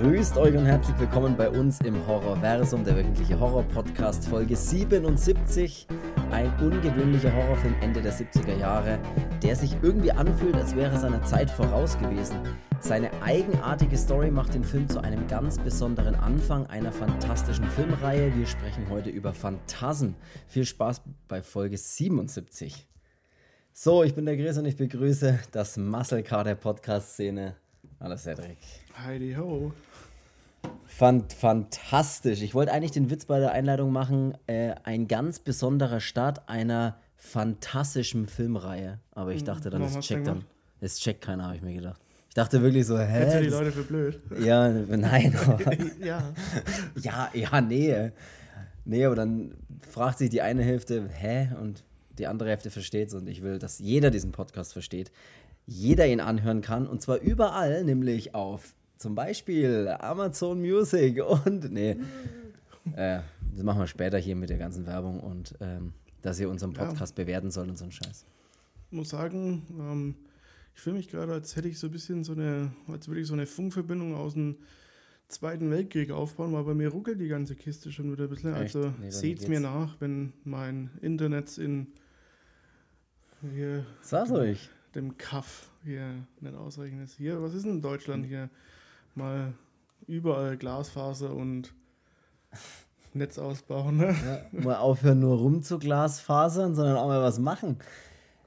Grüßt euch und herzlich willkommen bei uns im Horrorversum, der wöchentliche Horror-Podcast, Folge 77. Ein ungewöhnlicher Horrorfilm Ende der 70er Jahre, der sich irgendwie anfühlt, als wäre er seiner Zeit voraus gewesen. Seine eigenartige Story macht den Film zu einem ganz besonderen Anfang einer fantastischen Filmreihe. Wir sprechen heute über Phantasm. Viel Spaß bei Folge 77. So, ich bin der Chris und ich begrüße das Muscle der Podcast-Szene. Hallo Cedric. Heidi ho. Fand fantastisch. Ich wollte eigentlich den Witz bei der Einleitung machen, äh, ein ganz besonderer Start einer fantastischen Filmreihe. Aber ich dachte dann, du checkt dann. Das checkt keiner, habe ich mir gedacht. Ich dachte wirklich so, hä? Hältst du die Leute für blöd? ja, nein. ja. ja, ja, nee. Nee, aber dann fragt sich die eine Hälfte, hä? Und die andere Hälfte versteht es. Und ich will, dass jeder diesen Podcast versteht. Jeder ihn anhören kann. Und zwar überall, nämlich auf zum Beispiel Amazon Music und. Nee. Äh, das machen wir später hier mit der ganzen Werbung und ähm, dass ihr unseren Ja. Podcast bewerten sollt und so ein Scheiß. muss sagen, ähm, ich fühle mich gerade, als hätte ich so ein bisschen so eine, als würde ich so eine Funkverbindung aus dem Zweiten Weltkrieg aufbauen, weil bei mir ruckelt die ganze Kiste schon wieder ein bisschen. Echt? Also Nee, seht's mir nach, wenn mein Internet in hier Sag's euch. dem Kaff hier nicht ausreichend ist. Hier, was ist denn Deutschland hier? Mal überall Glasfaser und Netz ausbauen, ne? Ja, mal aufhören, nur rumzuglasfasern, sondern auch mal was machen.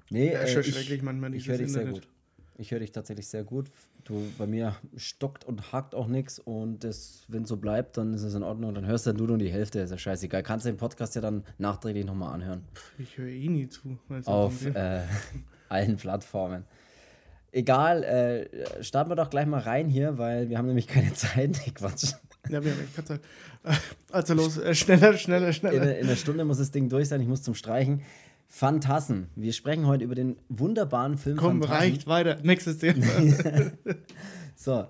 Nee, Ja, äh, ich- schrecklich manchmal Ich dieses höre dich sehr Internet. gut. Ich höre dich tatsächlich sehr gut. Du, bei mir stockt und hakt auch nichts und wenn so bleibt, dann ist es in Ordnung. Dann hörst du nur die Hälfte, ist ja scheißegal. Kannst du den Podcast ja dann nachträglich nochmal anhören. Ich höre eh nie zu. Auf äh, allen Plattformen. Egal, äh, starten wir doch gleich mal rein hier, weil wir haben nämlich keine Zeit. Nee, Quatsch. Ja, wir haben keine Zeit. Äh, Also los, äh, schneller, schneller, In, schneller. in einer Stunde muss das Ding durch sein. Ich muss zum Streichen. Phantasm. Wir sprechen heute über den wunderbaren Film Komm, Phantasm. reicht, weiter. Nächstes Thema. So.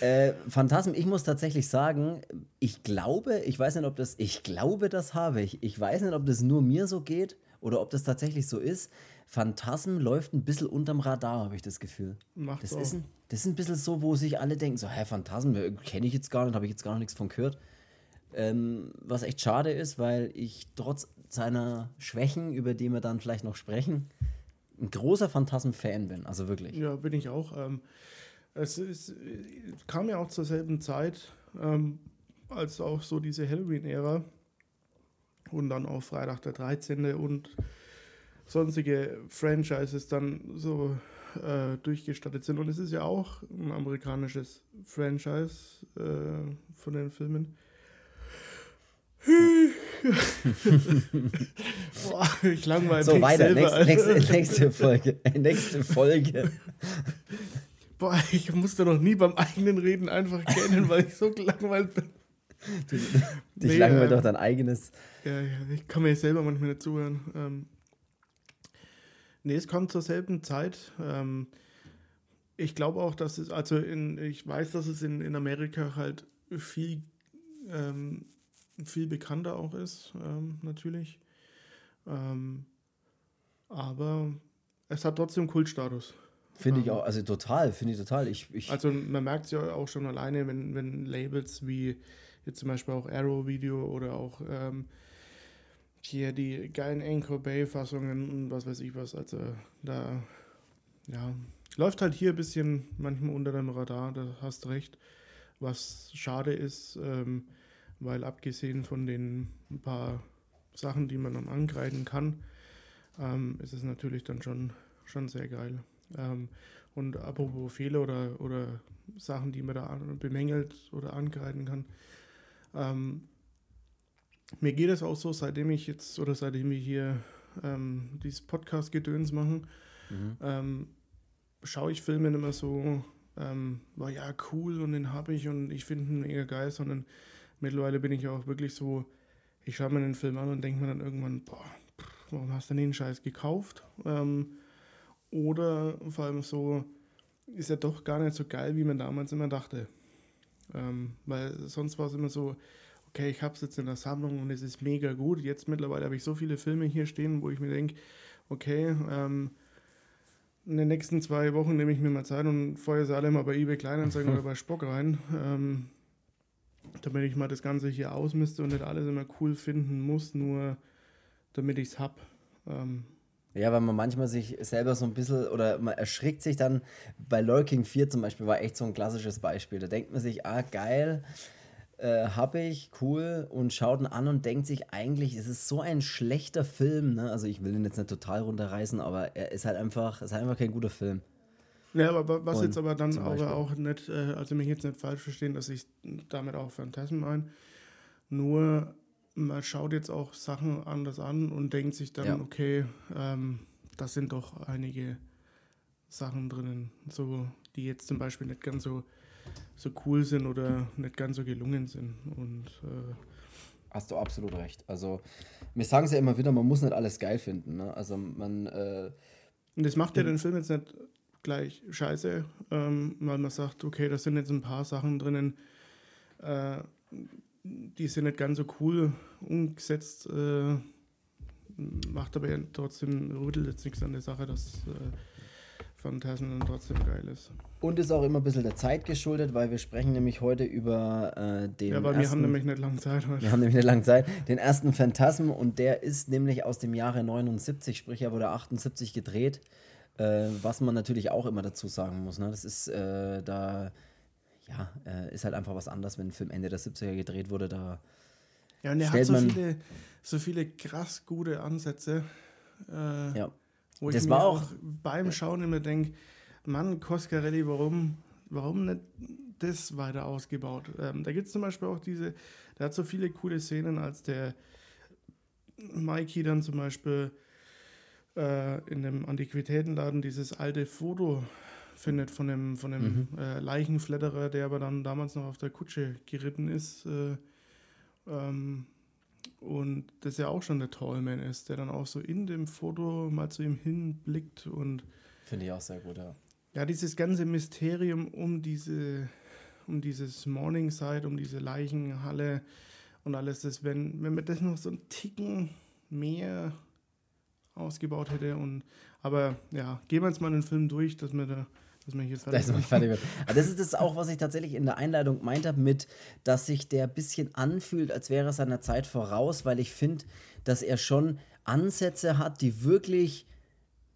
Äh, Phantasm, ich muss tatsächlich sagen, ich glaube, ich weiß nicht, ob das, ich glaube, das habe ich. Ich weiß nicht, ob das nur mir so geht oder ob das tatsächlich so ist. Phantasm läuft ein bisschen unterm Radar, habe ich das Gefühl. Macht's Das auch. ist, ein, das ist ein bisschen so, wo sich alle denken, so, hä, Phantasm, kenne ich jetzt gar nicht, habe ich jetzt gar noch nichts von gehört. Ähm, was echt schade ist, weil ich trotz seiner Schwächen, über die wir dann vielleicht noch sprechen, ein großer Phantasm-Fan bin. Also wirklich. Ja, bin ich auch. Ähm, es ist, äh, kam ja auch zur selben Zeit, ähm, als auch so diese Halloween-Ära und dann auch Freitag der 13. und sonstige Franchises dann so äh, durchgestattet sind. Und es ist ja auch ein amerikanisches Franchise äh, von den Filmen. Boah, ich langweile So, mich weiter. selber. Nächste, nächste, nächste Folge. Nächste Folge. Boah, ich musste noch nie beim eigenen Reden einfach kennen, weil ich so gelangweilt bin. Dich Nee, langweilt ähm, doch dein eigenes. Ja, ja, ich kann mir selber manchmal nicht zuhören. Ähm, nee, es kommt zur selben Zeit. Ähm, ich glaube auch, dass es, also in, ich weiß, dass es in, in Amerika halt viel, ähm, viel bekannter auch ist, ähm, natürlich. Ähm, aber es hat trotzdem Kultstatus. Finde ich auch, also total, finde ich total. Ich, ich, Also man merkt es ja auch schon alleine, wenn, wenn Labels wie jetzt zum Beispiel auch Arrow Video oder auch ähm, hier die geilen Anchor Bay Fassungen und was weiß ich was, also da ja, läuft halt hier ein bisschen manchmal unter dem Radar, da hast du recht, was schade ist, ähm, weil abgesehen von den paar Sachen, die man dann angreifen kann, ähm, ist es natürlich dann schon, schon sehr geil. Ähm, und apropos Fehler oder, oder Sachen, die man da bemängelt oder angreifen kann. Ähm, mir geht es auch so, seitdem ich jetzt oder seitdem wir hier ähm, dieses Podcast-Gedöns machen, mhm. ähm, schaue ich Filme mehr so, ähm, war ja cool und den habe ich und ich finde ihn mega geil, sondern mittlerweile bin ich auch wirklich so, ich schaue mir den Film an und denke mir dann irgendwann, boah, pff, warum hast du denn den Scheiß gekauft? Ähm, oder vor allem so, ist ja doch gar nicht so geil, wie man damals immer dachte. Ähm, weil sonst war es immer so, okay, ich habe es jetzt in der Sammlung und es ist mega gut. Jetzt mittlerweile habe ich so viele Filme hier stehen, wo ich mir denke, okay, ähm, in den nächsten zwei Wochen nehme ich mir mal Zeit und feuere sie alle mal bei eBay Kleinanzeigen oder bei Spock rein. Ähm, damit ich mal das Ganze hier ausmiste und nicht alles immer cool finden muss, nur damit ich es habe. Ähm, ja, weil man manchmal sich selber so ein bisschen oder man erschrickt sich dann. Bei Lurking 4 zum Beispiel war echt so ein klassisches Beispiel. Da denkt man sich, ah, geil, äh, habe ich, cool, und schaut ihn an und denkt sich eigentlich, es ist so ein schlechter Film. Ne? Also ich will ihn jetzt nicht total runterreißen, aber er ist halt einfach, ist halt einfach kein guter Film. Ja, aber was und jetzt aber dann aber auch nicht, äh, also mich jetzt nicht falsch verstehen, dass ich damit auch Phantasm ein. Nur man schaut jetzt auch Sachen anders an und denkt sich dann, ja. okay, ähm, das sind doch einige Sachen drinnen, so, die jetzt zum Beispiel nicht ganz so, so cool sind oder nicht ganz so gelungen sind. Und äh, Hast du absolut recht. Also, wir sagen es ja immer wieder, man muss nicht alles geil finden. Ne? Also man. Äh, und das macht ja den Film jetzt nicht gleich scheiße, ähm, weil man sagt, okay, da sind jetzt ein paar Sachen drinnen, äh, die sind nicht ganz so cool umgesetzt, äh, macht aber ja trotzdem, rüttelt jetzt nichts an der Sache, dass äh, Phantasm dann trotzdem geil ist. Und ist auch immer ein bisschen der Zeit geschuldet, weil wir sprechen nämlich heute über äh, den. Ja, aber ersten, wir haben nämlich nicht lange Zeit heute. Wir haben nämlich nicht lange Zeit. Den ersten Phantasm und der ist nämlich aus dem Jahre 79, sprich er wurde 78 gedreht. Äh, was man natürlich auch immer dazu sagen muss. Ne? Das ist äh, da ja, äh, ist halt einfach was anderes, wenn ein Film Ende der 70er gedreht wurde. Da ja, und er hat so viele, so viele krass gute Ansätze. Äh, ja. Wo das ich war mir auch beim Schauen immer denke, Mann, Coscarelli, warum, warum nicht das weiter ausgebaut? Ähm, da gibt es zum Beispiel auch diese, der hat so viele coole Szenen, als der Mikey dann zum Beispiel äh, in dem Antiquitätenladen dieses alte Foto findet von dem, von dem mhm. äh, Leichenfledderer, der aber dann damals noch auf der Kutsche geritten ist. Äh, ähm, und das ja auch schon der Tallman ist, der dann auch so in dem Foto mal zu ihm hinblickt und. Finde ich auch sehr gut, ja. Ja, dieses ganze Mysterium um diese, um dieses Morningside, um diese Leichenhalle und alles das, wenn, wenn man das noch so einen Ticken mehr ausgebaut hätte und aber ja, gehen wir jetzt mal den Film durch, dass wir da dass man hier fertig, dass fertig wird. Aber das ist das auch, was ich tatsächlich in der Einleitung meinte, mit, dass sich der ein bisschen anfühlt, als wäre er seiner Zeit voraus, weil ich finde, dass er schon Ansätze hat, die wirklich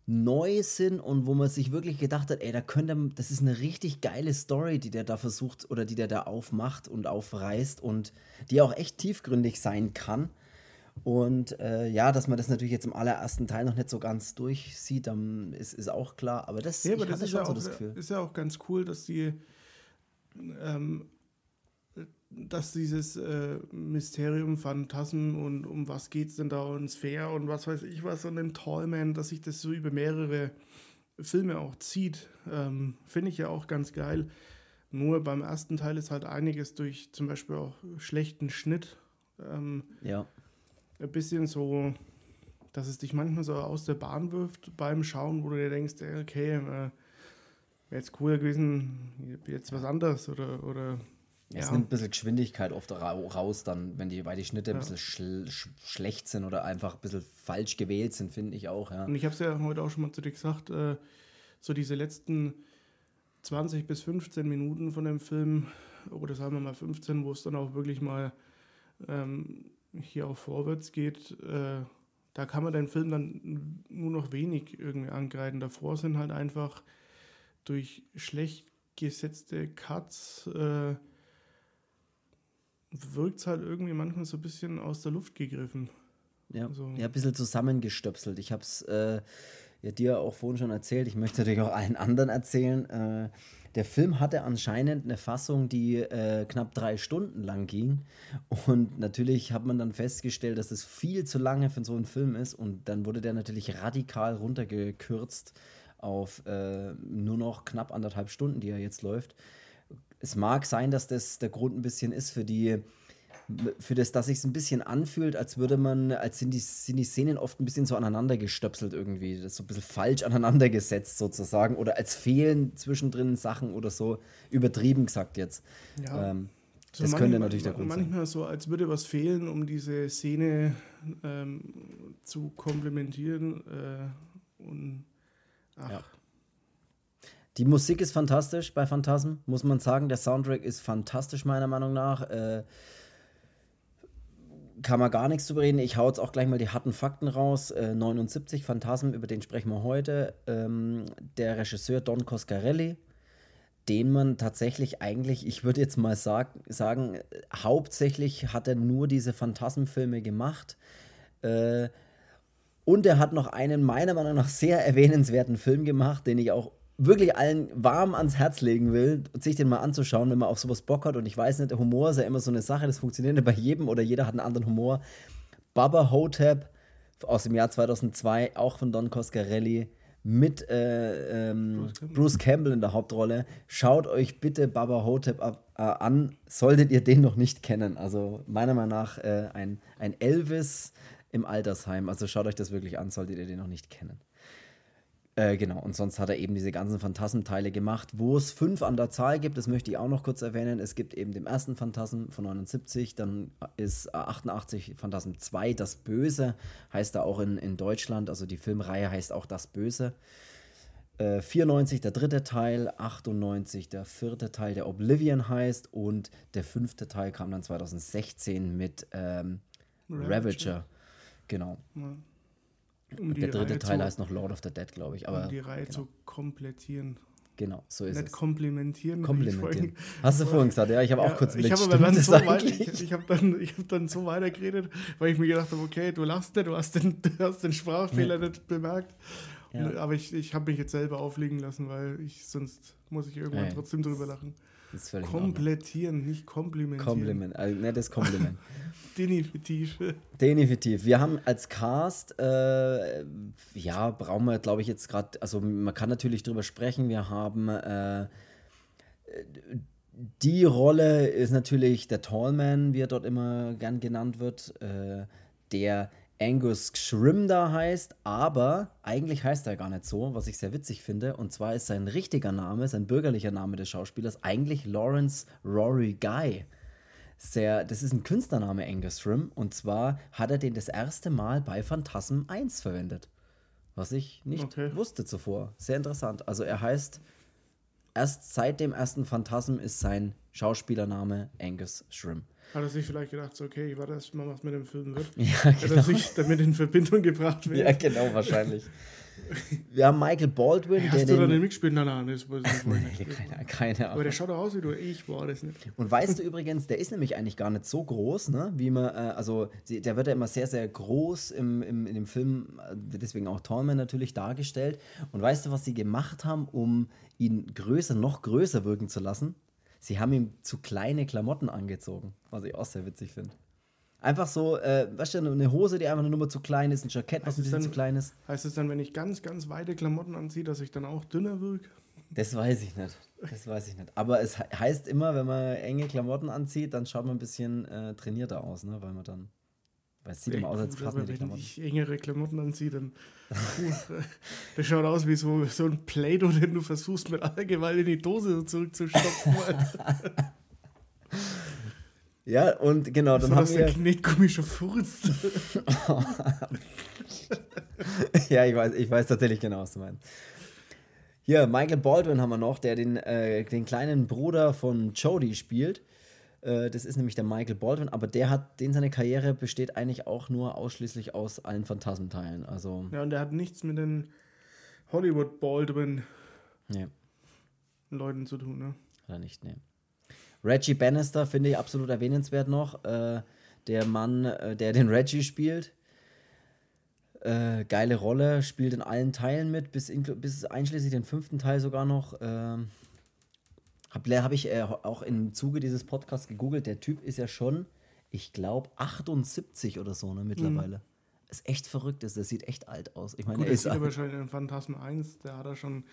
neu sind und wo man sich wirklich gedacht hat, ey, da könnte, das ist eine richtig geile Story, die der da versucht oder die der da aufmacht und aufreißt und die auch echt tiefgründig sein kann. Und äh, ja, dass man das natürlich jetzt im allerersten Teil noch nicht so ganz durchsieht, dann ist, ist auch klar. Aber das, ja, aber das ist, ja auch, so ist ja auch ganz cool, dass die ähm, dass dieses äh, Mysterium, Phantasmen und um was geht es denn da und Sphäre und was weiß ich was und den Tallman, dass sich das so über mehrere Filme auch zieht, ähm, finde ich ja auch ganz geil. Nur beim ersten Teil ist halt einiges durch zum Beispiel auch schlechten Schnitt. Ähm, ja ein bisschen so, dass es dich manchmal so aus der Bahn wirft beim Schauen, wo du dir denkst, okay, äh, wäre jetzt cooler gewesen, jetzt was anderes oder. oder es ja. nimmt ein bisschen Geschwindigkeit oft raus, dann, wenn die, weil die Schnitte ja. ein bisschen schl sch schlecht sind oder einfach ein bisschen falsch gewählt sind, finde ich auch. Ja. Und ich habe es ja heute auch schon mal zu dir gesagt, äh, so diese letzten 20 bis 15 Minuten von dem Film, oder sagen wir mal 15, wo es dann auch wirklich mal ähm, hier auch vorwärts geht, äh, da kann man den Film dann nur noch wenig irgendwie angreifen. Davor sind halt einfach durch schlecht gesetzte Cuts äh, wirkt es halt irgendwie manchmal so ein bisschen aus der Luft gegriffen. Ja, also. ja ein bisschen zusammengestöpselt. Ich habe es äh, ja dir auch vorhin schon erzählt. Ich möchte natürlich auch allen anderen erzählen. Äh, der Film hatte anscheinend eine Fassung, die äh, knapp drei Stunden lang ging. Und natürlich hat man dann festgestellt, dass es viel zu lange für so einen Film ist. Und dann wurde der natürlich radikal runtergekürzt auf äh, nur noch knapp anderthalb Stunden, die er jetzt läuft. Es mag sein, dass das der Grund ein bisschen ist für die für das, dass sich ein bisschen anfühlt, als würde man, als sind die, sind die Szenen oft ein bisschen so aneinander gestöpselt irgendwie. Das ist so ein bisschen falsch aneinander gesetzt sozusagen. Oder als fehlen zwischendrin Sachen oder so. Übertrieben gesagt jetzt. Ja. Ähm, so das könnte natürlich der Grund manchmal sein. Manchmal so, als würde was fehlen, um diese Szene ähm, zu komplementieren. Äh, und ach, ja. Die Musik ist fantastisch bei Phantasm, muss man sagen. Der Soundtrack ist fantastisch, meiner Meinung nach. Äh, kann man gar nichts drüber reden. Ich hau jetzt auch gleich mal die harten Fakten raus. Äh, 79, Phantasm, über den sprechen wir heute. Ähm, der Regisseur Don Coscarelli, den man tatsächlich eigentlich, ich würde jetzt mal sag, sagen, hauptsächlich hat er nur diese Phantasmfilme gemacht. Äh, und er hat noch einen meiner Meinung nach sehr erwähnenswerten Film gemacht, den ich auch wirklich allen warm ans Herz legen will, sich den mal anzuschauen, wenn man auf sowas Bock hat. Und ich weiß nicht, der Humor ist ja immer so eine Sache, das funktioniert nicht bei jedem oder jeder hat einen anderen Humor. Baba Hotep aus dem Jahr 2002, auch von Don Coscarelli, mit äh, ähm, Bruce, Campbell. Bruce, Campbell. in der Hauptrolle. Schaut euch bitte Baba Hotep ab, äh, an, solltet ihr den noch nicht kennen. Also meiner Meinung nach äh, ein, ein Elvis im Altersheim. Also schaut euch das wirklich an, solltet ihr den noch nicht kennen. Äh, genau, und sonst hat er eben diese ganzen Phantasmenteile gemacht, wo es fünf an der Zahl gibt, das möchte ich auch noch kurz erwähnen. Es gibt eben den ersten Phantasm von 79, dann ist 88 Phantasm 2, das Böse, heißt da auch in, in Deutschland, also die Filmreihe heißt auch das Böse. Äh, 94 der dritte Teil, 98 der vierte Teil, der Oblivion heißt und der fünfte Teil kam dann 2016 mit ähm, Ravager. Ravager. Genau. Ja. Um der dritte Reihe Teil zu, heißt noch Lord of the Dead, glaube ich. Aber, um die Reihe genau. zu komplettieren. Genau, so ist Nicht es. komplimentieren. Komplimentieren. Hast du vorhin gesagt, ja, ich habe ja, auch kurz Ich habe dann, so weit, ich, ich hab dann, ich hab dann so weitergeredet, weil ich mir gedacht habe, okay, du lachst nicht, du hast den, du hast den Sprachfehler ja. nicht bemerkt. Ja. Aber ich, ich habe mich jetzt selber auflegen lassen, weil ich sonst muss ich irgendwann trotzdem drüber lachen. Komplettieren, nicht komplimentieren. Kompliment, also nettes Kompliment. Definitiv. Definitiv. Wir haben als Cast, äh, ja, brauchen wir, glaube ich, jetzt gerade, also man kann natürlich drüber sprechen. Wir haben äh, die Rolle ist natürlich der Tallman, wie er dort immer gern genannt wird, äh, der Angus Schrim da heißt, aber eigentlich heißt er gar nicht so, was ich sehr witzig finde. Und zwar ist sein richtiger Name, sein bürgerlicher Name des Schauspielers eigentlich Lawrence Rory Guy. Sehr, das ist ein Künstlername Angus Schrim und zwar hat er den das erste Mal bei Phantasm 1 verwendet. Was ich nicht okay. wusste zuvor. Sehr interessant. Also er heißt, erst seit dem ersten Phantasm ist sein Schauspielername Angus Schrim. Hat er sich vielleicht gedacht, so, okay, ich warte erst mal, was mit dem Film wird. Ja, genau. Hat er sich damit in Verbindung gebracht wird. Ja, genau, wahrscheinlich. Wir haben Michael Baldwin, hey, hast der du den, da mitgespielt? Nein, nein, das weiß ich nicht. keine, keine Ahnung. Aber der schaut aus wie du. Ich war das nicht. Und weißt du übrigens, der ist nämlich eigentlich gar nicht so groß, ne? Wie man, äh, also der wird ja immer sehr, sehr groß im, im, in dem Film, äh, deswegen auch Tallman natürlich dargestellt. Und weißt du, was sie gemacht haben, um ihn größer, noch größer wirken zu lassen? Sie haben ihm zu kleine Klamotten angezogen, was ich auch sehr witzig finde. Einfach so, äh, weißt du, eine Hose, die einfach eine Nummer zu klein ist, ein Jackett, was heißt ein bisschen dann, zu klein ist. Heißt es dann, wenn ich ganz, ganz weite Klamotten anziehe, dass ich dann auch dünner wirke? Das weiß ich nicht. Das weiß ich nicht. Aber es heißt immer, wenn man enge Klamotten anzieht, dann schaut man ein bisschen äh, trainierter aus, ne? weil man dann weil es sieht immer aus, als passen die Klamotten. Wenn ich engere Klamotten anziehe, dann das schaut aus wie so, so ein Play-Doh, den du versuchst mit aller Gewalt in die Dose zurückzustopfen. ja, und genau, dann so, haben wir... der Knetgummi schon furzt. ja, ich weiß, ich weiß tatsächlich genau, was du meinst. Hier, Michael Baldwin haben wir noch, der den, äh, den kleinen Bruder von Jodie spielt. Äh, das ist nämlich der Michael Baldwin, aber der hat, den seine Karriere besteht eigentlich auch nur ausschließlich aus allen Phantasmenteilen. Also ja, und der hat nichts mit den Hollywood Baldwin ja. Leuten zu tun, ne? Hat er nicht, ne. Reggie Bannister finde ich absolut erwähnenswert noch. Äh, der Mann, äh, der den Reggie spielt. Äh, geile Rolle, spielt in allen Teilen mit, bis, bis einschließlich den fünften Teil sogar noch. Ähm, habe hab ich äh, auch im Zuge dieses Podcasts gegoogelt. Der Typ ist ja schon, ich glaube, 78 oder so ne, mittlerweile. Mhm. Ist echt verrückt, ist. Der sieht echt alt aus. Ich meine, Gut, er ist aber schon in Phantasm 1, der hat er schon,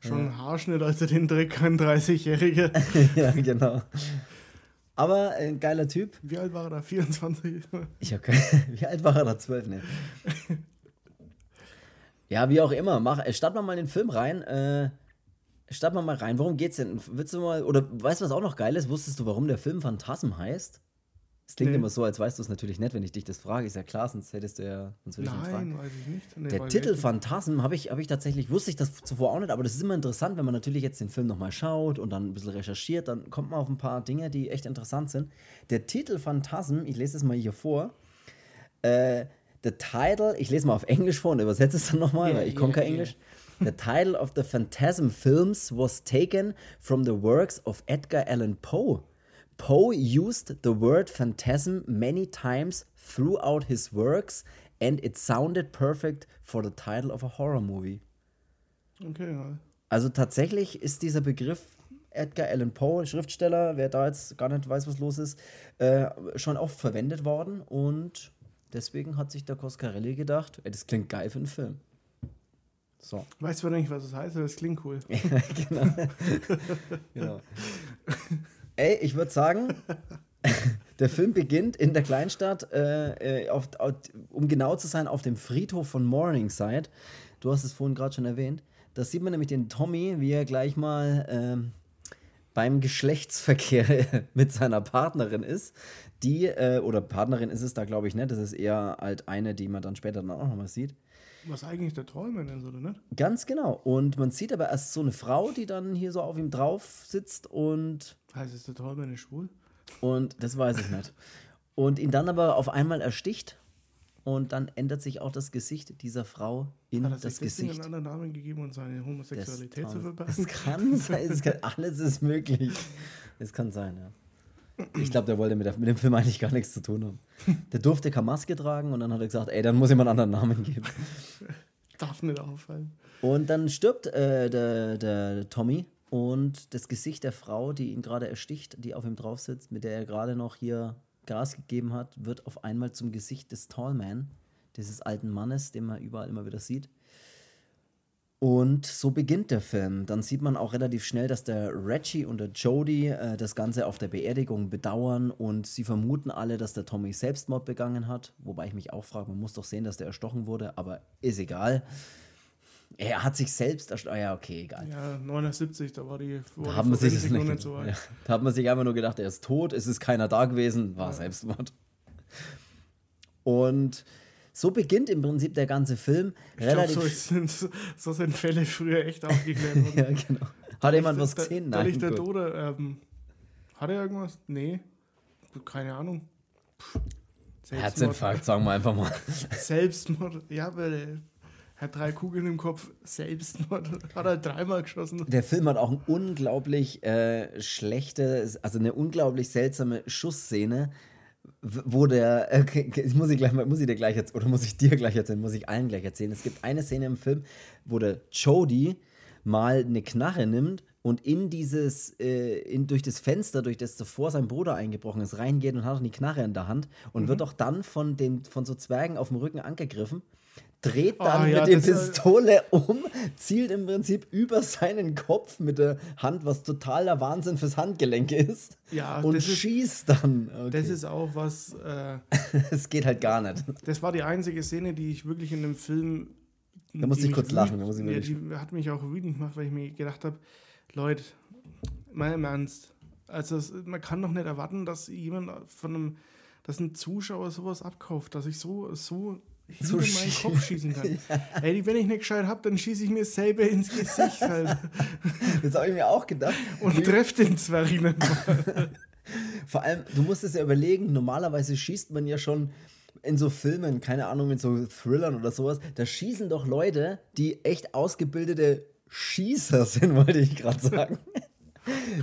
schon ja. Haarschnitt, als er den Dreck kann, 30-Jährige. ja, genau. Aber ein geiler Typ. Wie alt war er da? 24? Ich habe keine. Wie alt war er da? 12, ne? ja, wie auch immer. Mach, starten wir mal den Film rein. Äh, starten wir mal rein. Worum geht's denn? Willst du mal, oder weißt du, was auch noch geil ist? Wusstest du, warum der Film Phantasm heißt? Es klingt Nee. immer so, als weißt du es natürlich nicht, wenn ich dich das frage. Ist ja klar, sonst hättest du ja. Sonst würde ich nicht fragen. Nein, weiß ich nicht. Nee, Der Titel welchen- Phantasm habe ich, hab ich tatsächlich, wusste ich das zuvor auch nicht, aber das ist immer interessant, wenn man natürlich jetzt den Film nochmal schaut und dann ein bisschen recherchiert, dann kommt man auf ein paar Dinge, die echt interessant sind. Der Titel Phantasm, ich lese es mal hier vor. Äh, the title, ich lese mal auf Englisch vor und übersetze es dann nochmal, Yeah, weil ich komme kein yeah, Englisch. The title of the Phantasm films was taken from the works of Edgar Allan Poe. Poe used the word phantasm many times throughout his works and it sounded perfect for the title of a horror movie. Okay, ja. Also tatsächlich ist dieser Begriff Edgar Allan Poe, Schriftsteller, wer da jetzt gar nicht weiß, was los ist, äh, schon oft verwendet worden und deswegen hat sich der Coscarelli gedacht, ey, das klingt geil für einen Film. So. Weißt du nicht, was das heißt, aber es klingt cool. genau. genau. Ey, ich würde sagen, der Film beginnt in der Kleinstadt, äh, äh, auf, auf, um genau zu sein, auf dem Friedhof von Morningside. Du hast es vorhin gerade schon erwähnt. Da sieht man nämlich den Tommy, wie er gleich mal ähm, beim Geschlechtsverkehr mit seiner Partnerin ist. Die, äh, oder Partnerin ist es da, glaube ich, nicht. Das ist eher halt eine, die man dann später dann auch nochmal sieht. Was eigentlich der Träumer denn so, oder nicht? Ganz genau. Und man sieht aber erst so eine Frau, die dann hier so auf ihm drauf sitzt und, Heißt es der Träumer nicht schwul? und das weiß ich nicht. Und ihn dann aber auf einmal ersticht und dann ändert sich auch das Gesicht dieser Frau in Hat das deswegen Gesicht. einen anderen Namen gegeben, um seine Homosexualität zu verbergen? Es kann sein, es kann, alles ist möglich. Es kann sein, ja. Ich glaube, der wollte mit, der, mit dem Film eigentlich gar nichts zu tun haben. Der durfte keine Maske tragen und dann hat er gesagt, ey, dann muss ich mal einen anderen Namen geben. Darf nicht auffallen. Und dann stirbt äh, der, der Tommy und das Gesicht der Frau, die ihn gerade ersticht, die auf ihm drauf sitzt, mit der er gerade noch hier Gas gegeben hat, wird auf einmal zum Gesicht des Tallman, dieses alten Mannes, den man überall immer wieder sieht. Und so beginnt der Film. Dann sieht man auch relativ schnell, dass der Reggie und der Jody äh, das Ganze auf der Beerdigung bedauern und sie vermuten alle, dass der Tommy Selbstmord begangen hat. Wobei ich mich auch frage, man muss doch sehen, dass der erstochen wurde, aber ist egal. Er hat sich selbst erstochen. Ah ja, okay, egal. Ja, 79, da war die, Da man sich das nicht, nicht so weit. ja, da hat man sich einfach nur gedacht, er ist tot, es ist keiner da gewesen, war Ja. Selbstmord. Und so beginnt im Prinzip der ganze Film. Ich Relativ so, sind, so sind Fälle früher echt aufgeklärt worden. ja, genau. Hat jemand was Da- gesehen? Da liegt der. Tode. Ähm, hat er irgendwas? Nee. Keine Ahnung. Pff. Herzinfarkt, sagen wir einfach mal. Selbstmord. Ja, weil er hat drei Kugeln im Kopf. Selbstmord. Hat er dreimal geschossen. Der Film hat auch ein unglaublich äh, schlechte, also eine unglaublich seltsame Schussszene, wo der, äh, okay, okay, muss ich gleich muss ich dir gleich jetzt, oder muss ich dir gleich erzählen, muss ich allen gleich erzählen. Es gibt eine Szene im Film, wo der Jody mal eine Knarre nimmt und in dieses, äh, in, durch das Fenster, durch das zuvor sein Bruder eingebrochen ist, reingeht und hat auch die Knarre in der Hand und wird auch dann von, dem, von so Zwergen auf dem Rücken angegriffen. Dreht dann Ah, ja, mit der äh, Pistole um, zielt im Prinzip über seinen Kopf mit der Hand, was totaler Wahnsinn fürs Handgelenk ist. Ja, und das ist- schießt dann. Okay. Das ist auch was. Äh, Es geht halt gar nicht. das war die einzige Szene, die ich wirklich in dem Film. Da musste ich kurz lachen, da muss ich ja, die hat mich auch wütend gemacht, weil ich mir gedacht habe, Leute, mal im Ernst. Also man kann doch nicht erwarten, dass jemand von einem, dass ein Zuschauer sowas abkauft, dass ich so, so hinter So meinen Kopf schießen kann. Ey, wenn ich nicht gescheit habe, dann schieße ich mir selber ins Gesicht halt. Das habe ich mir auch gedacht. und treffe den Zwerg. Vor allem, du musst es ja überlegen, normalerweise schießt man ja schon in so Filmen, keine Ahnung, in so Thrillern oder sowas, da schießen doch Leute, die echt ausgebildete Schießer sind, wollte ich gerade sagen.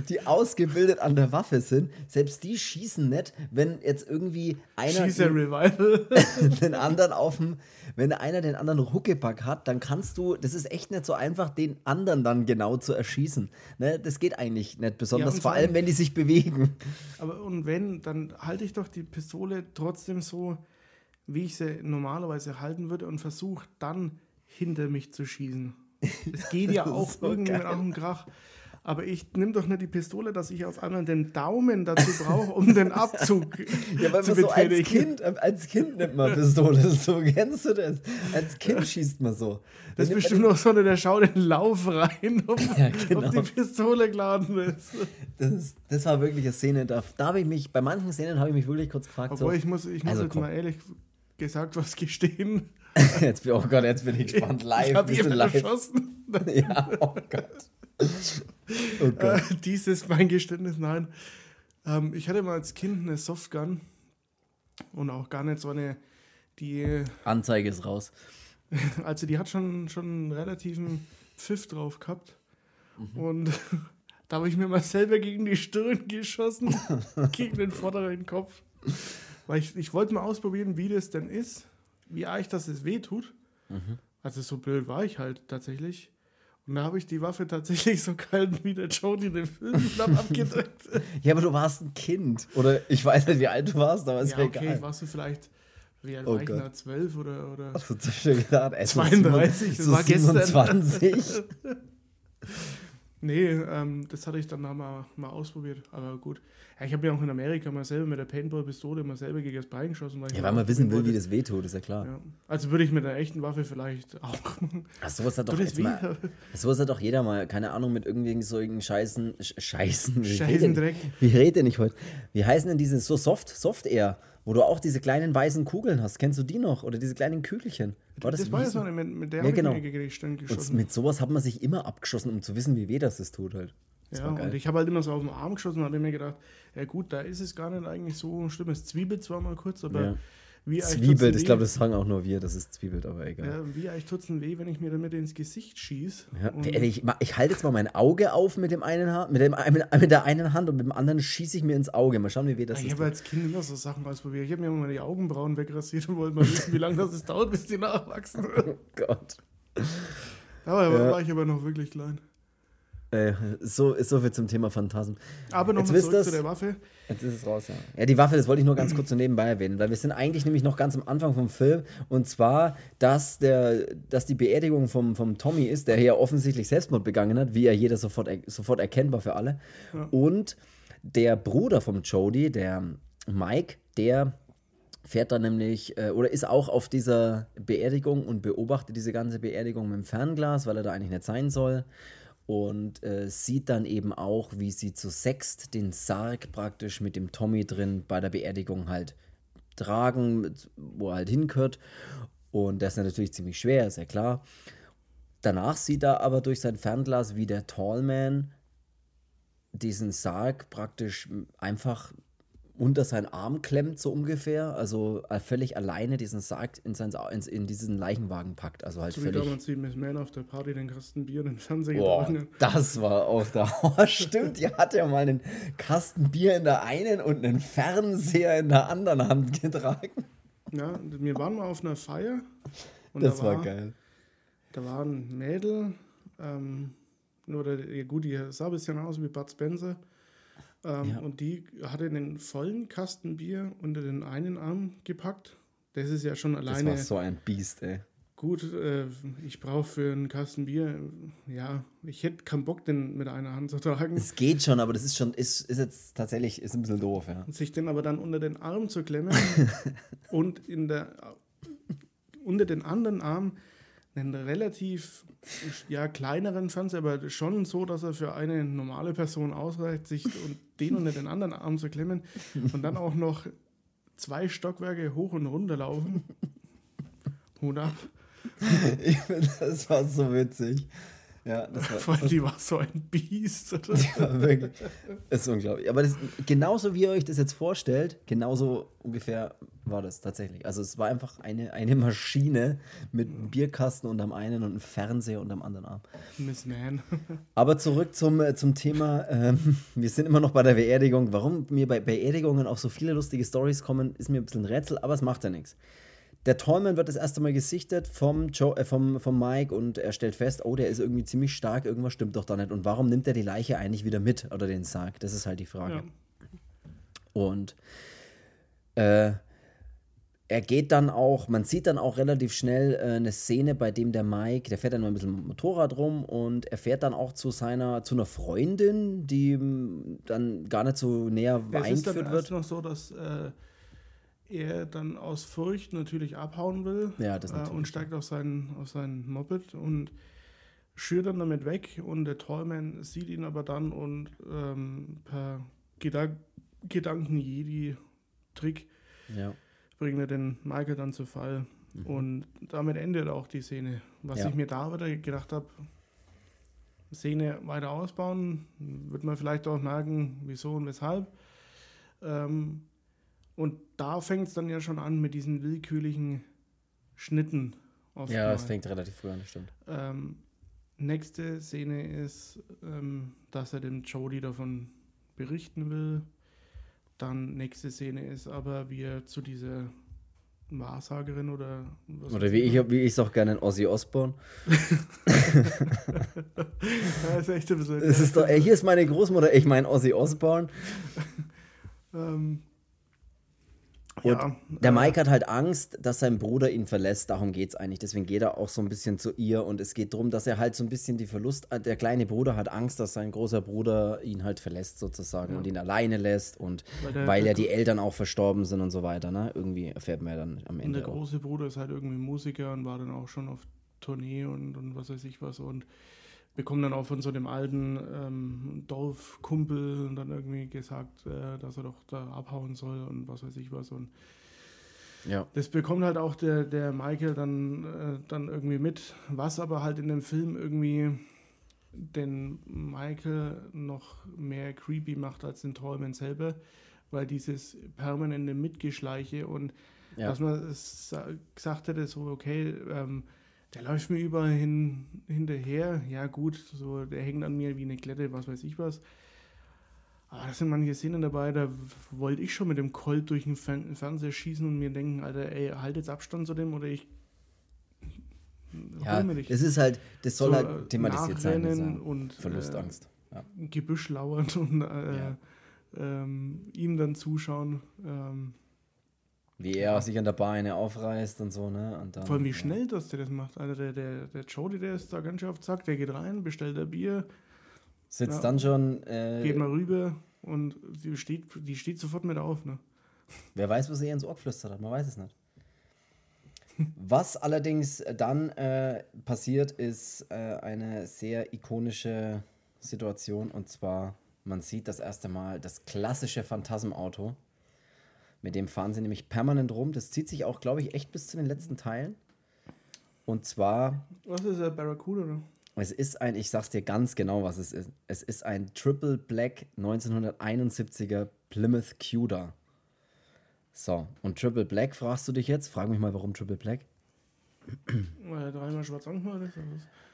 Die ausgebildet an der Waffe sind, selbst die schießen nicht, wenn jetzt irgendwie einer Schießer Revival. den anderen auf dem, wenn einer den anderen Huckepack hat, dann kannst du, das ist echt nicht so einfach, den anderen dann genau zu erschießen. Ne? Das geht eigentlich nicht, besonders und vor allem- wenn die sich bewegen. Aber und wenn, dann halte ich doch die Pistole trotzdem so, wie ich sie normalerweise halten würde und versuche dann hinter mich zu schießen. Es geht ja auch so irgendwie mit geil. Ach und Krach. Aber ich nehme doch nicht die Pistole, dass ich auf einmal den Daumen dazu brauche, um den Abzug ja, weil zu man so als betätigen. Kind, als Kind nimmt man Pistole. So, kennst du das? Als Kind schießt man so. Das ist Dann bestimmt noch so eine, der schaut in den Lauf rein, ob, Ja, genau. ob die Pistole geladen ist. Das, ist, das war wirklich eine Szene, da, da habe ich mich, bei manchen Szenen habe ich mich wirklich kurz gefragt, Obwohl so, ich muss, ich muss Also jetzt komm. mal ehrlich gesagt was gestehen. jetzt, bin- oh Gott, jetzt bin ich gespannt, live, ich jemanden live. erschossen. Ja, oh Gott. Oh. Äh, dies ist mein Geständnis, nein. Ähm, ich hatte mal als Kind eine Softgun und auch gar nicht so eine, die, Anzeige ist raus. also die hat schon, schon einen relativen Pfiff drauf gehabt. Mhm. Und da habe ich mir mal selber gegen die Stirn geschossen, gegen den vorderen Kopf. Weil ich, ich wollte mal ausprobieren, wie das denn ist, wie arg das es weh tut. Mhm. Also so blöd war ich halt tatsächlich. Und da habe ich die Waffe tatsächlich so kalt wie der Jody den Film abgedrückt. Ja, aber du warst ein Kind. Oder ich weiß nicht, wie alt du warst, aber ist ja, mir okay, egal. warst du vielleicht, wie alt Oh war ich da, zwölf oder, oder Hast du schon gedacht? ey, so 32, das war gestern. 27. Nee, ähm, das hatte ich dann mal, mal ausprobiert, aber gut. Ja, ich habe ja auch in Amerika mal selber mit der Paintball-Pistole mal selber gegen das Bein geschossen. Weil Ja, weil man wissen will, wie das wehtut, ist ja klar. Ja. Also würde ich mit einer echten Waffe vielleicht auch. Ach, sowas hat doch das jetzt mal, sowas hat doch jeder mal, keine Ahnung, mit irgendwelchen solchen Scheißen, Sch- Scheißen, wie Scheißen red denn- Dreck. Wie redet denn ich heute? Wie heißen denn diese, so Soft, Soft Air, wo du auch diese kleinen weißen Kugeln hast? Kennst du die noch? Oder diese kleinen Kügelchen? War Das, wie war so eine, mit, mit der Ja, genau. ich Stirn Und geschossen. mit sowas hat man sich immer abgeschossen, um zu wissen, wie weh das das tut halt. Das ja, und ich habe halt immer so auf den Arm geschossen und habe mir gedacht, ja gut, da ist es gar nicht eigentlich so schlimm. Es zwiebelt zwar mal kurz, aber Ja. wie eigentlich Zwiebelt, ich glaube, das sagen auch nur wir, das ist Zwiebelt, aber egal. Ja, wie eigentlich tut es denn weh, wenn ich mir damit ins Gesicht schieße? Ja, ich, ich halte jetzt mal mein Auge auf mit dem einen Haar, mit, dem, mit, mit der einen Hand und mit dem anderen schieße ich mir ins Auge. Mal schauen, wie weh das ich ist. habe als Kind immer so Sachen ausprobiert. Ich habe mir immer mal die Augenbrauen wegrasiert und wollte mal wissen, wie lange das es dauert, bis die nachwachsen. Oh Gott. Aber da war ich aber noch wirklich klein. Äh, so, so viel zum Thema Phantasm. Aber Jetzt nochmal zurück ihr's. zu der Waffe. Jetzt ist es raus, ja. Ja, die Waffe, das wollte ich nur ganz kurz so nebenbei erwähnen, weil wir sind eigentlich nämlich noch ganz am Anfang vom Film und zwar, dass, der, dass die Beerdigung vom, vom Tommy ist, der hier offensichtlich Selbstmord begangen hat, wie ja jeder sofort, er- sofort erkennbar für alle. Und der Bruder vom Jody, der Mike, der fährt dann nämlich äh, oder ist auch auf dieser Beerdigung und beobachtet diese ganze Beerdigung mit dem Fernglas, weil er da eigentlich nicht sein soll. Und äh, sieht dann eben auch, wie sie zu sechst den Sarg praktisch mit dem Tommy drin bei der Beerdigung halt tragen, wo er halt hingehört. Und das ist natürlich ziemlich schwer, ist ja klar. Danach sieht er aber durch sein Fernglas, wie der Tallman diesen Sarg praktisch einfach unter seinen Arm klemmt, so ungefähr. Also äh, völlig alleine diesen Sarg in, sein, in, diesen Leichenwagen packt. Also halt So wie völlig. damals die Miss Man auf der Party den Kasten Bier in den Fernseher Boah, das war auch da. Oh, stimmt, die hat ja mal einen Kasten Bier in der einen und einen Fernseher in der anderen Hand getragen. Ja, wir waren mal auf einer Feier. Und Das da war geil. Da war ein Mädel, ähm, nur der, ja gut, die sah ein bisschen aus wie Bud Spencer. Ähm, Ja. Und die hatte einen vollen Kasten Bier unter den einen Arm gepackt. Das ist ja schon Das alleine war so ein Biest, ey. gut. Äh, ich brauche für einen Kasten Bier, ja, ich hätte keinen Bock, den mit einer Hand zu tragen. Es geht schon, aber das ist schon, ist, ist jetzt tatsächlich, ist ein bisschen doof, ja. Und sich den aber dann unter den Arm zu klemmen und in der, unter den anderen Arm einen relativ ja, kleineren Fernseher, aber schon so, dass er für eine normale Person ausreicht, sich und den unter den anderen Arm zu klemmen und dann auch noch zwei Stockwerke hoch und runter laufen. Hut ab. Ich find, das war so witzig. Ja, das war, allem, die war so ein Biest. Ja, wirklich. Das ist unglaublich. Aber das, genauso wie ihr euch das jetzt vorstellt, genauso ungefähr war das tatsächlich. Also es war einfach eine, eine Maschine mit einem Bierkasten unterm einen und einem Fernseher unterm anderen Arm. Miss Man. Aber zurück zum, äh, zum Thema, ähm, wir sind immer noch bei der Beerdigung. Warum mir bei Beerdigungen auch so viele lustige Stories kommen, ist mir ein bisschen ein Rätsel, aber es macht ja nichts. Der Tallman wird das erste Mal gesichtet vom, Joe, äh, vom, vom Mike und er stellt fest, oh, der ist irgendwie ziemlich stark, irgendwas stimmt doch da nicht. Und warum nimmt er die Leiche eigentlich wieder mit oder den Sarg? Das ist halt die Frage. Ja. Und äh, er geht dann auch, man sieht dann auch relativ schnell äh, eine Szene, bei dem der Mike, der fährt dann mal ein bisschen mit dem Motorrad rum und er fährt dann auch zu seiner, zu einer Freundin, die m, dann gar nicht so näher Es ist dann eingeführt erst wird. noch so, dass äh, er dann aus Furcht natürlich abhauen will Ja, das äh, und steigt auf seinen, auf seinen Moped und schürt dann damit weg und der Tollman sieht ihn aber dann und ähm, per Gedank Gedanken-Jedi-Trick Ja. bringt er den Michael dann zu Fall. Und damit endet auch die Szene. Was Mhm. Ja. ich mir da wieder gedacht habe, Szene weiter ausbauen, wird man vielleicht auch merken, wieso und weshalb. Ähm, und da fängt es dann ja schon an mit diesen willkürlichen Schnitten. Ja, es fängt relativ früh an, das stimmt. Ähm, nächste Szene ist, ähm, dass er dem Jody davon berichten will. Dann nächste Szene ist aber, wie er zu dieser Wahrsagerin oder was Oder wie ich wie ich es auch gerne in Ozzy Osbourne. Ja, ist echt ein bisschen. Es ist doch, ey, hier ist meine Großmutter, ich meine Ozzy Osbourne. ähm, Und ja, Der äh, Mike hat halt Angst, dass sein Bruder ihn verlässt. Darum geht es eigentlich. Deswegen geht er auch so ein bisschen zu ihr. Und es geht darum, dass er halt so ein bisschen die Verlust. äh, Der kleine Bruder hat Angst, dass sein großer Bruder ihn halt verlässt, sozusagen, Ja. und ihn alleine lässt. Und Weil der- weil ja der- die Eltern auch verstorben sind und so weiter. Ne? Irgendwie erfährt man ja dann am Und Ende der auch. große Bruder ist halt irgendwie Musiker und war dann auch schon auf Tournee und, und was weiß ich was und bekommt dann auch von so dem alten ähm, Dorfkumpel dann irgendwie gesagt, äh, dass er doch da abhauen soll und was weiß ich was. Und Ja. das bekommt halt auch der, der Michael dann, äh, dann irgendwie mit, was aber halt in dem Film irgendwie den Michael noch mehr creepy macht als den Träumen selber, weil dieses permanente Mitgeschleiche und Ja. dass man es sa- gesagt hätte, so, okay, ähm, der läuft mir überall hin, hinterher, ja gut, so, der hängt an mir wie eine Klette, was weiß ich was. Aber da sind manche Szenen dabei, da wollte ich schon mit dem Colt durch den Fern Fernseher schießen und mir denken, Alter, ey, halt jetzt Abstand zu dem oder ich Ja, das ist halt, das soll So, halt äh, thematisiert sein. und, Verlustangst. Ja. Äh, Gebüsch lauern und äh, Ja. ähm, ihm dann zuschauen. Ähm, Wie er sich an der Beine aufreißt und so, ne? Und dann, Vor allem, wie ja. schnell das der das macht. Also der, der, der Jody, der ist da ganz schön auf Zack, der geht rein, bestellt ein Bier, Sitzt Ja. dann schon. Äh, geht mal rüber und die steht, die steht sofort mit auf. Ne? Wer weiß, was er ihr ins Ohr geflüstert hat, man weiß es nicht. Was allerdings dann äh, passiert, ist äh, eine sehr ikonische Situation und zwar, man sieht das erste Mal das klassische Phantasmauto. Mit dem fahren sie nämlich permanent rum. Das zieht sich auch, glaube ich, echt bis zu den letzten Teilen. Und zwar Was ist der Barracuda? Ne? es ist ein, ich sag's dir ganz genau, was es ist. Es ist ein Triple Black 1971er Plymouth Cuda. So, und Triple Black fragst du dich jetzt? Frag mich mal, warum Triple Black? Weil er dreimal schwarz angemalt ist. oder?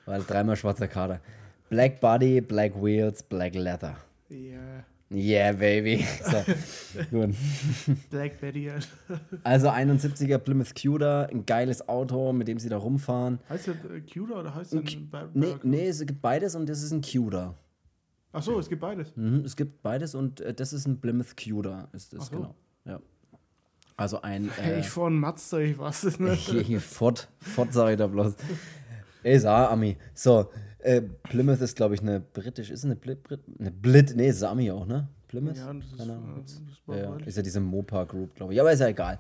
Weil dreimal schwarzer Kader. Black Body, Black Wheels, Black Leather. Ja, Yeah, baby. So, gut. Black Betty. Halt. Also 71er Plymouth Cuda, ein geiles Auto, mit dem sie da rumfahren. Heißt der äh, Cuda oder heißt der Ein Nee, nee, es gibt beides und das ist ein Cuda. Ach so, es gibt beides. Mhm, es gibt beides und äh, das ist ein Plymouth Cuda, ist das so. genau. Ja. Also ein äh, ich fahre einen Mazda, ich weiß es nicht. hier, Ford, Ford sag ich da bloß. Ist auch Ami. So, äh, Plymouth ist glaube ich eine britisch, ist es eine Blit, Brit, eine Blit, nee, ist Ami auch, ne? Plymouth? Ja, das ist, Keine äh, ja, ist ja diese Mopa Group, glaube ich. Aber ist ja egal.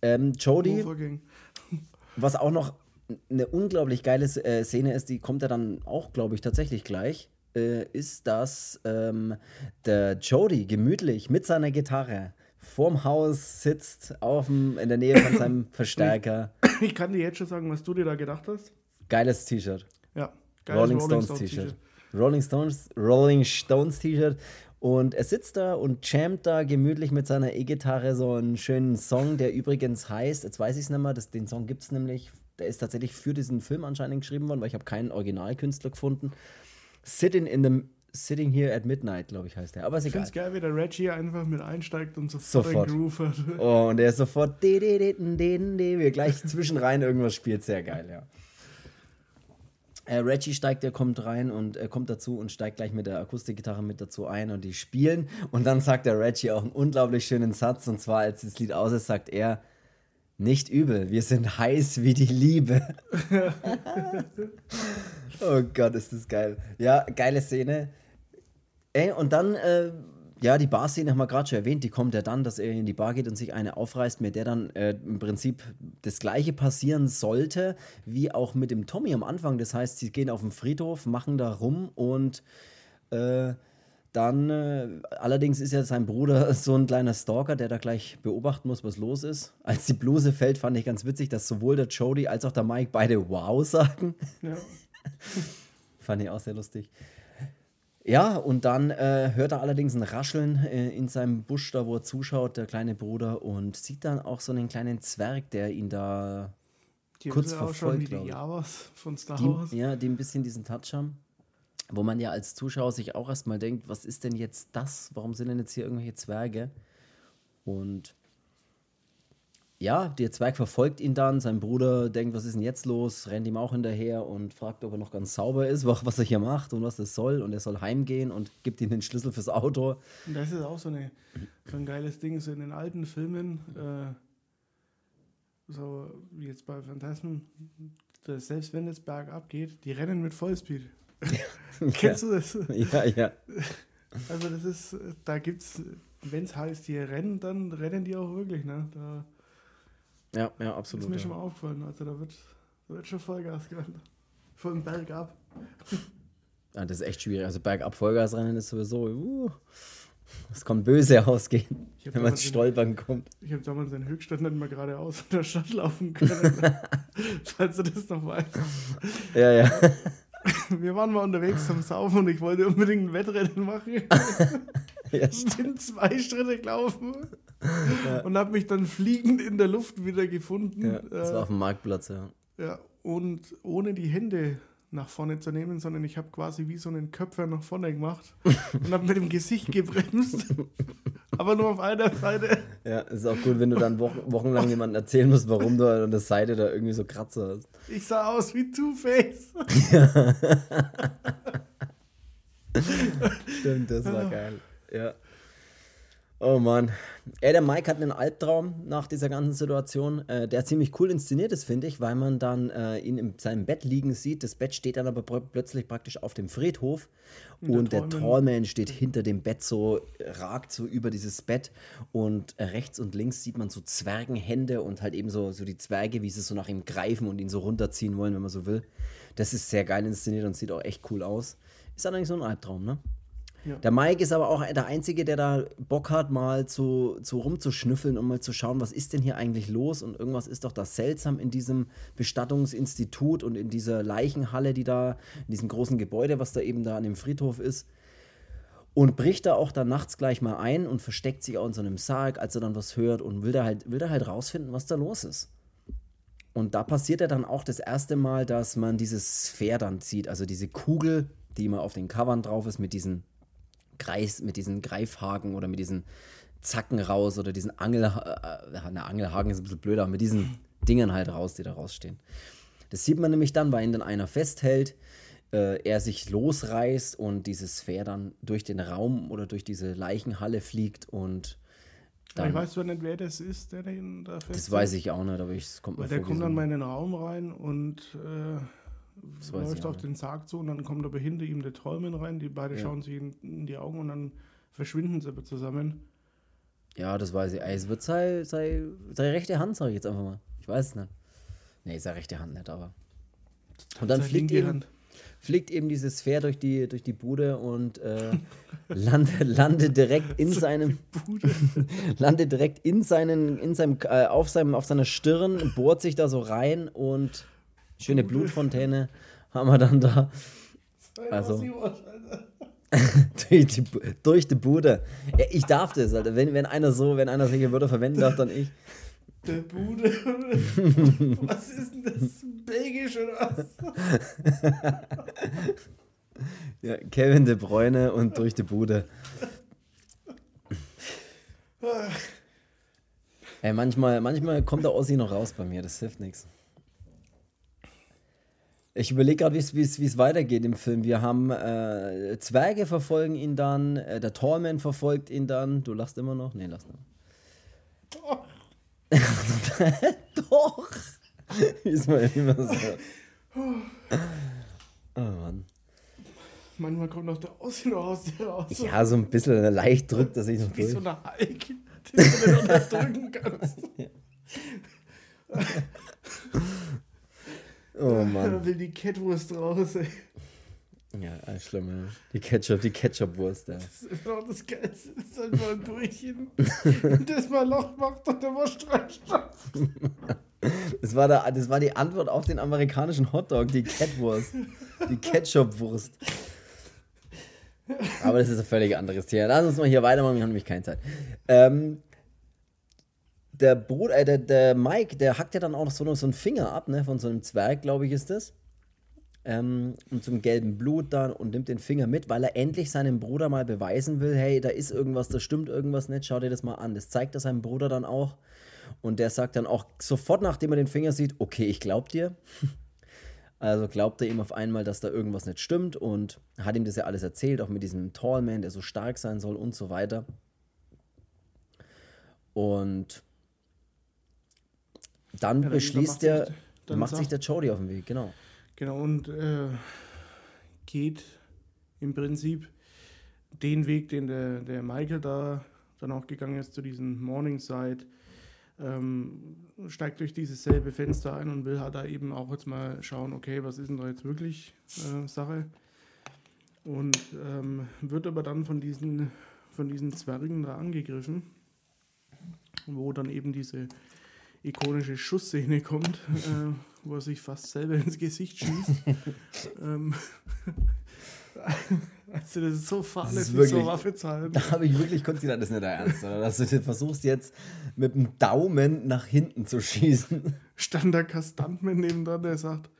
Ähm, Jody, was auch noch eine unglaublich geile äh, Szene ist, die kommt ja dann auch, glaube ich, tatsächlich gleich, äh, ist, dass ähm, der Jody gemütlich mit seiner Gitarre vorm Haus sitzt, aufm, in der Nähe von seinem Verstärker. Ich kann dir jetzt schon sagen, was du dir da gedacht hast. Geiles T-Shirt. Ja, geiles Rolling Stones T-Shirt. Rolling Stones, Rolling Stones T-Shirt. Und er sitzt da und jammt da gemütlich mit seiner E-Gitarre so einen schönen Song, der übrigens heißt, jetzt weiß ich es nicht mehr, das, den Song gibt es nämlich, der ist tatsächlich für diesen Film anscheinend geschrieben worden, weil ich habe keinen Originalkünstler gefunden. Sitting in the Sitting Here at Midnight, glaube ich, heißt der. Aber ist Ich egal. finde es geil, wie der Reggie einfach mit einsteigt und sofort, Sofort. Groove hat. Oh, und der ist sofort wie er gleich zwischenrein irgendwas spielt. Sehr geil, ja. Äh, Reggie steigt, der kommt rein und er kommt dazu und steigt gleich mit der Akustikgitarre mit dazu ein und die spielen. Und dann sagt der Reggie auch einen unglaublich schönen Satz. Und zwar, als das Lied aus ist, sagt er: Nicht übel, wir sind heiß wie die Liebe. oh Gott, ist das geil. Ja, geile Szene. Ey, und dann, äh, ja, die Bar-Szene haben wir gerade schon erwähnt, die kommt ja dann, dass er in die Bar geht und sich eine aufreißt, mit der dann äh, im Prinzip das gleiche passieren sollte, wie auch mit dem Tommy am Anfang. Das heißt, sie gehen auf den Friedhof, machen da rum und äh, dann, äh, allerdings ist ja sein Bruder so ein kleiner Stalker, der da gleich beobachten muss, was los ist. Als die Bluse fällt, fand ich ganz witzig, dass sowohl der Jody als auch der Mike beide Wow sagen. Ja. fand ich auch sehr lustig. Ja, und dann äh, hört er allerdings ein Rascheln äh, in seinem Busch, da wo er zuschaut, der kleine Bruder, und sieht dann auch so einen kleinen Zwerg, der ihn da die kurz verfolgt. Wie die Javas von Star Wars. Die, ja, die ein bisschen diesen Touch haben wo man ja als Zuschauer sich auch erstmal denkt, was ist denn jetzt das? Warum sind denn jetzt hier irgendwelche Zwerge? Und ja, der Zwerg verfolgt ihn dann, sein Bruder denkt, was ist denn jetzt los, rennt ihm auch hinterher und fragt, ob er noch ganz sauber ist, was er hier macht und was das soll. Und er soll heimgehen und gibt ihm den Schlüssel fürs Auto. Und das ist auch so, eine, so ein geiles Ding, so in den alten Filmen, äh, so wie jetzt bei Phantasmen, selbst wenn es bergab geht, die rennen mit Vollspeed. Kennst du das? Ja, ja. Also das ist, da gibt's, wenn es heißt, die rennen, dann rennen die auch wirklich, ne? Da ja, ja, absolut. ist mir ja. schon mal aufgefallen. Also da wird, da wird schon Vollgas gerannt. Von Bergab. Ja, das ist echt schwierig. Also Bergab Vollgas rennen ist sowieso, uh, das kann böse ausgehen, wenn man stolpern kommt. Ich habe damals in Höchstadt nicht mal geradeaus in der Stadt laufen können. falls du das noch weißt. Ja, ja. wir waren mal unterwegs zum Saufen und ich wollte unbedingt ein Wettrennen machen. ja, bin zwei Schritte gelaufen ja. und habe mich dann fliegend in der Luft wieder gefunden. Ja, das war auf dem Marktplatz, ja. Ja, und ohne die Hände nach vorne zu nehmen, sondern ich habe quasi wie so einen Köpfer nach vorne gemacht und habe mit dem Gesicht gebremst. aber nur auf einer Seite. Ja, ist auch cool, wenn du dann wochen, wochenlang jemandem erzählen musst, warum du an der Seite da irgendwie so Kratzer hast. Ich sah aus wie Two-Face. Ja. Stimmt, das war geil. Ja. Oh Mann. Ey, der Mike hat einen Albtraum nach dieser ganzen Situation, äh, der ziemlich cool inszeniert ist, finde ich, weil man dann äh, ihn in seinem Bett liegen sieht. Das Bett steht dann aber plötzlich praktisch auf dem Friedhof und, und der, Tallman steht hinter dem Bett so, ragt so über dieses Bett und äh, rechts und links sieht man so Zwergenhände und halt eben so, so die Zwerge, wie sie so nach ihm greifen und ihn so runterziehen wollen, wenn man so will. Das ist sehr geil inszeniert und sieht auch echt cool aus. Ist allerdings so ein Albtraum, ne? Ja. Der Mike ist aber auch der Einzige, der da Bock hat, mal zu, zu rumzuschnüffeln und mal zu schauen, was ist denn hier eigentlich los und irgendwas ist doch da seltsam in diesem Bestattungsinstitut und in dieser Leichenhalle, die da, in diesem großen Gebäude, was da eben da an dem Friedhof ist. Und bricht da auch dann nachts gleich mal ein und versteckt sich auch in so einem Sarg, als er dann was hört und will da halt, will da halt rausfinden, was da los ist. Und da passiert er dann auch das erste Mal, dass man dieses Sphäre dann zieht, also diese Kugel, die immer auf den Covern drauf ist, mit diesen Kreis, mit diesen Greifhaken oder mit diesen Zacken raus oder diesen Angel, äh, na, Angelhaken ist ein bisschen blöder, mit diesen Dingern halt raus, die da rausstehen. Das sieht man nämlich dann, weil ihn dann einer festhält, äh, er sich losreißt und dieses Sphäre dann durch den Raum oder durch diese Leichenhalle fliegt und dann, ich weiß zwar nicht, wer das ist, der den da festhält. Das weiß ich auch nicht, aber ich kommt mir Der kommt dann mal in den Raum rein und äh, läuft auf den Sarg zu und dann kommt aber hinter ihm der Träumen rein. Die beiden ja. schauen sich in, in, die Augen und dann verschwinden sie aber zusammen. Ja, das weiß ich. Es wird seine sei, sei rechte Hand, sage ich jetzt einfach mal. Ich weiß es nicht. Nee, seine rechte Hand nicht, aber. Und dann fliegt eben, fliegt eben diese Sphäre durch die, durch die Bude und äh, landet, landet direkt in seinem landet direkt in seinen, in seinem, äh, auf seinem, auf seiner Stirn, bohrt sich da so rein und Schöne Blutfontäne haben wir dann da. Also. durch, die, durch die Bude. Ja, ich darf das, Alter. Wenn, wenn einer so, wenn einer solche Wörter verwenden darf, dann ich. Der Bude. was ist denn das? Belgisch oder was? ja, Kevin de Bruyne und durch die Bude. Ey, manchmal, manchmal kommt der Ossi noch raus bei mir, das hilft nichts. Ich überlege gerade, wie es weitergeht im Film. Wir haben äh, Zwerge verfolgen ihn dann, äh, der Torman verfolgt ihn dann. Du lachst immer noch? Nee, lass noch. Doch! Ist mal immer so. Oh Mann. Manchmal kommt noch der Aussehen aus dir raus. Ja, so ein bisschen leicht drückt er sich noch Wie durch. so eine Hulk, die du nicht unterdrücken kannst. Oh Mann. Da will die Catwurst raus, ey. Ja, schlimm, ja. Die Ketchup, die Ketchupwurst, ja. Das ist immer noch das Geilste. Das ist einfach ein Brötchen. Und das mal Loch macht und der Wurst reinstopft. Das war, der, das war die Antwort auf den amerikanischen Hotdog, die Catwurst. Die Ketchupwurst. Aber das ist ein völlig anderes Thema. Lass uns mal hier weitermachen, wir haben nämlich keine Zeit. Ähm, der Bruder, äh, der, der Mike, der hackt ja dann auch noch so, so einen Finger ab, ne, von so einem Zwerg, glaube ich, ist das. Ähm, und zum gelben Blut dann und nimmt den Finger mit, weil er endlich seinem Bruder mal beweisen will, hey, da ist irgendwas, da stimmt irgendwas nicht, schau dir das mal an. Das zeigt er seinem Bruder dann auch. Und der sagt dann auch sofort, nachdem er den Finger sieht, okay, ich glaub dir. Also glaubt er ihm auf einmal, dass da irgendwas nicht stimmt und hat ihm das ja alles erzählt, auch mit diesem Tallman, der so stark sein soll und so weiter. Und dann dann beschließt macht er, sich- dann macht sich der Jody auf den Weg, genau. Genau, und äh, geht im Prinzip den Weg, den der, der Michael da dann auch gegangen ist, zu diesem Morningside, ähm, steigt durch dieses selbe Fenster ein und will halt da eben auch jetzt mal schauen, okay, was ist denn da jetzt wirklich äh, Sache? Und ähm, wird aber dann von diesen, von diesen Zwergen da angegriffen, wo dann eben diese ikonische Schussszene kommt, äh, wo er sich fast selber ins Gesicht schießt. ähm, also das ist so Das fahrlässig, ist so wirklich- Waffe zu halten. Da habe ich wirklich konzidiert, das ist nicht dein Ernst, oder? Dass du versuchst jetzt mit dem Daumen nach hinten zu schießen. Stand der Kastantmann neben dran, der sagt,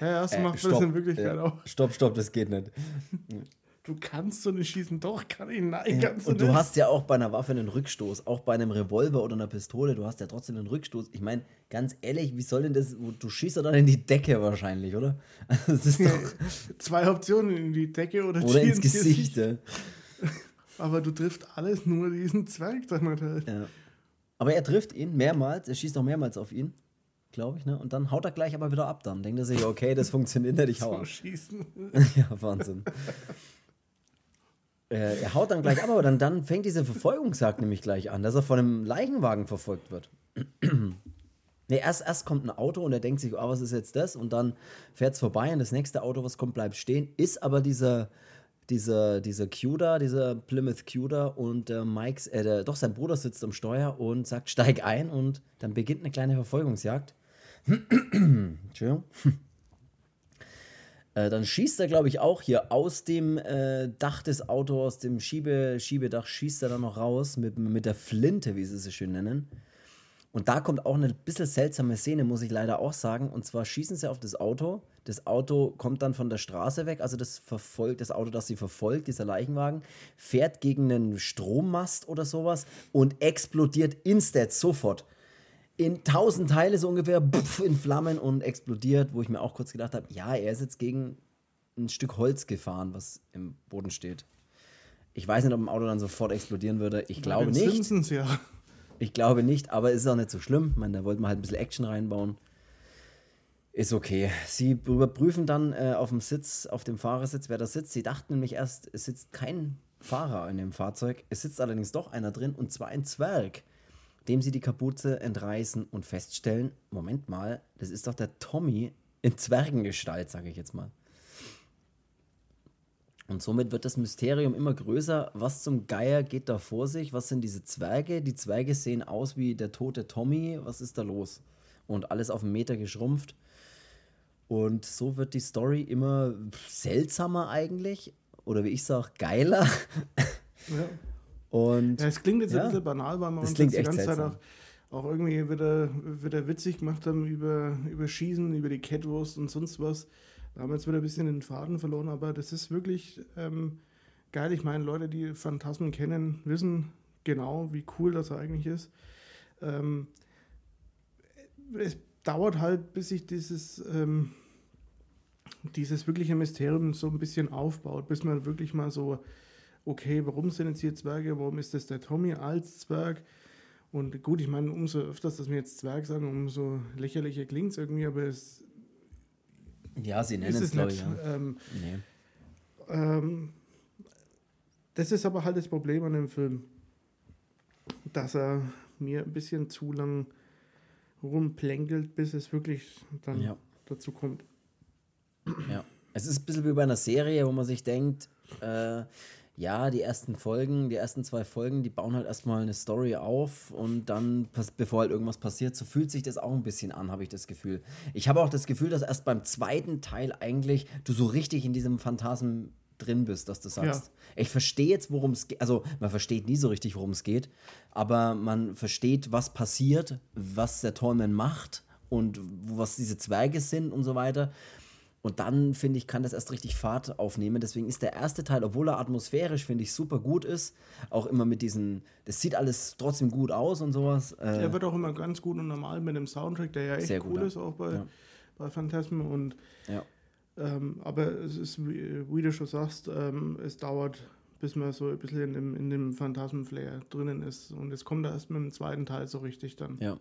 ja, so Äh, macht man das in Wirklichkeit ja. auch. Stopp, stopp, das geht nicht. Du kannst so nicht schießen, doch, kann ich, nein, kannst du Und nicht. du hast ja auch bei einer Waffe einen Rückstoß, auch bei einem Revolver oder einer Pistole, du hast ja trotzdem einen Rückstoß. Ich meine, ganz ehrlich, wie soll denn das, du schießt doch dann in die Decke wahrscheinlich, oder? Das ist doch, Zwei Optionen, in die Decke oder, oder ins Gesicht. ja. Aber du triffst alles nur diesen Zwerg damit halt. Ja. Aber er trifft ihn mehrmals, er schießt auch mehrmals auf ihn, glaube ich, ne? Und dann haut er gleich aber wieder ab dann. Denkt er sich, okay, das funktioniert nicht, ich hau So schießen. ja, Wahnsinn. Äh, er haut dann gleich ab, aber dann, dann fängt diese Verfolgungsjagd nämlich gleich an, dass er von einem Leichenwagen verfolgt wird. nee, erst, erst kommt ein Auto und er denkt sich, oh, was ist jetzt das? Und dann fährt es vorbei und das nächste Auto, was kommt, bleibt stehen. Ist aber dieser, dieser, dieser Cuda, dieser Plymouth Cuda und der Mike's, äh, der, doch sein Bruder sitzt am Steuer und sagt, steig ein und dann beginnt eine kleine Verfolgungsjagd. Entschuldigung. Äh, dann schießt er, glaube ich, auch hier aus dem äh, Dach des Autos, aus dem Schiebe, Schiebedach, schießt er dann noch raus mit, mit der Flinte, wie sie es so schön nennen. Und da kommt auch eine bisschen seltsame Szene, muss ich leider auch sagen. Und zwar schießen sie auf das Auto. Das Auto kommt dann von der Straße weg, also das verfolgt, das Auto, das sie verfolgt, dieser Leichenwagen, fährt gegen einen Strommast oder sowas und explodiert instant sofort in tausend Teile so ungefähr pff, in Flammen und explodiert, wo ich mir auch kurz gedacht habe, ja, er ist jetzt gegen ein Stück Holz gefahren, was im Boden steht. Ich weiß nicht, ob ein Auto dann sofort explodieren würde. Ich glaube Bei den nicht. Simpsons, ja. Ich glaube nicht, aber es ist auch nicht so schlimm. Ich meine, da wollten wir halt ein bisschen Action reinbauen. Ist okay. Sie überprüfen dann äh, auf dem Sitz, auf dem Fahrersitz, wer da sitzt. Sie dachten nämlich erst, es sitzt kein Fahrer in dem Fahrzeug. Es sitzt allerdings doch einer drin und zwar ein Zwerg, dem sie die Kapuze entreißen und feststellen: Moment mal, das ist doch der Tommy in Zwergengestalt, sage ich jetzt mal. Und somit wird das Mysterium immer größer. Was zum Geier geht da vor sich? Was sind diese Zwerge? Die Zwerge sehen aus wie der tote Tommy. Was ist da los? Und alles auf einen Meter geschrumpft. Und so wird die Story immer seltsamer eigentlich. Oder wie ich sage, geiler. ja. Und Ja, es klingt jetzt Ja. ein bisschen banal, weil wir Das uns die ganze Zeit seltsam. auch, auch irgendwie wieder, wieder witzig gemacht haben über, über Schießen, über die Catwurst und sonst was. Da haben wir jetzt wieder ein bisschen den Faden verloren, aber das ist wirklich ähm, geil. Ich meine, Leute, die Phantasmen kennen, wissen genau, wie cool das eigentlich ist. Ähm, es dauert halt, bis sich dieses, ähm, dieses wirkliche Mysterium so ein bisschen aufbaut, bis man wirklich mal so okay, warum sind jetzt hier Zwerge, warum ist das der Tommy als Zwerg? Und gut, ich meine, umso öfters, dass wir jetzt Zwerg sagen, umso lächerlicher klingt es irgendwie, aber es. Ja, sie nennen es, glaube ich. Ja. Ähm, nee. ähm, das ist aber halt das Problem an dem Film, dass er mir ein bisschen zu lang rumplänkelt, bis es wirklich dann ja. dazu kommt. Ja, es ist ein bisschen wie bei einer Serie, wo man sich denkt, äh, ja, die ersten Folgen, die ersten zwei Folgen, die bauen halt erstmal eine Story auf und dann, bevor halt irgendwas passiert, so fühlt sich das auch ein bisschen an, habe ich das Gefühl. Ich habe auch das Gefühl, dass erst beim zweiten Teil eigentlich du so richtig in diesem Phantasm drin bist, dass du sagst, ja. ich verstehe jetzt, worum es geht. Also, man versteht nie so richtig, worum es geht, aber man versteht, was passiert, was der Tallman macht und was diese Zwerge sind und so weiter. Und dann, finde ich, kann das erst richtig Fahrt aufnehmen. Deswegen ist der erste Teil, obwohl er atmosphärisch, finde ich, super gut ist, auch immer mit diesen, das sieht alles trotzdem gut aus und sowas. Äh, er wird auch immer ganz gut und normal mit dem Soundtrack, der ja echt cool ist, auch bei, ja. bei Phantasm. Und, ja. ähm, aber es ist, wie, wie, du schon sagst, ähm, es dauert, bis man so ein bisschen in dem, in dem Phantasm-Flair drinnen ist. Und es kommt erst mit dem zweiten Teil so richtig dann. Ja.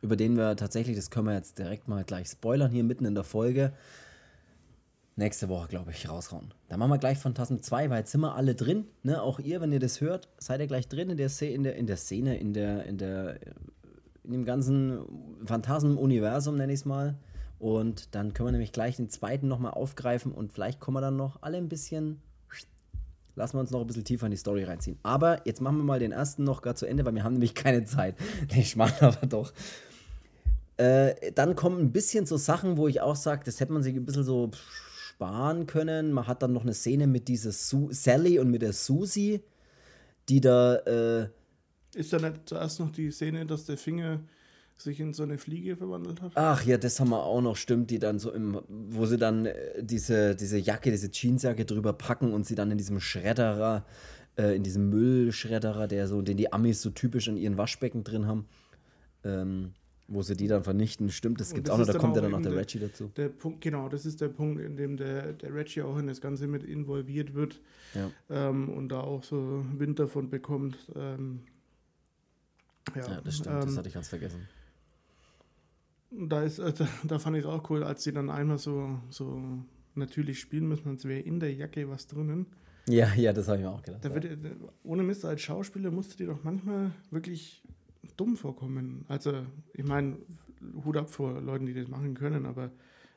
Über den wir tatsächlich, das können wir jetzt direkt mal gleich spoilern hier mitten in der Folge nächste Woche, glaube ich, raushauen. Da machen wir gleich Phantasm 2, weil jetzt sind wir alle drin. Ne? Auch ihr, wenn ihr das hört, seid ihr gleich drin in der, in der, in der Szene, in der, in der, in dem ganzen Phantasm-Universum, nenne ich es mal. Und dann können wir nämlich gleich den zweiten nochmal aufgreifen und vielleicht kommen wir dann noch alle ein bisschen. Lassen wir uns noch ein bisschen tiefer in die Story reinziehen. Aber jetzt machen wir mal den ersten noch gar zu Ende, weil wir haben nämlich keine Zeit. Ich mache aber doch. Äh, dann kommen ein bisschen so Sachen, wo ich auch sage, das hätte man sich ein bisschen so sparen können. Man hat dann noch eine Szene mit dieser Su Sally und mit der Susie, die da. Äh ist da nicht zuerst noch die Szene, dass der Finger sich in so eine Fliege verwandelt hat? Ach ja, das haben wir auch noch, stimmt, die dann so im, wo sie dann äh, diese, diese Jacke, diese Jeansjacke drüber packen und sie dann in diesem Schredderer, äh, in diesem Müllschredderer, der so, den die Amis so typisch in ihren Waschbecken drin haben, ähm, wo sie die dann vernichten, stimmt, das gibt es auch noch, da kommt ja dann noch der, der Reggie dazu. Der Punkt, genau, das ist der Punkt, in dem der, der Reggie auch in das Ganze mit involviert wird ja. ähm, und da auch so Wind davon bekommt. Ähm, ja, ja, das stimmt, ähm, das hatte ich ganz vergessen. Da, ist, äh, da, da fand ich es auch cool, als sie dann einmal so, so natürlich spielen müssen, als wäre in der Jacke was drinnen. Ja, ja, das habe ich mir auch gedacht. Da wird, ohne Mist, als Schauspieler musst du dir doch manchmal wirklich dumm vorkommen. Also, ich meine, Hut ab vor Leuten, die das machen können, aber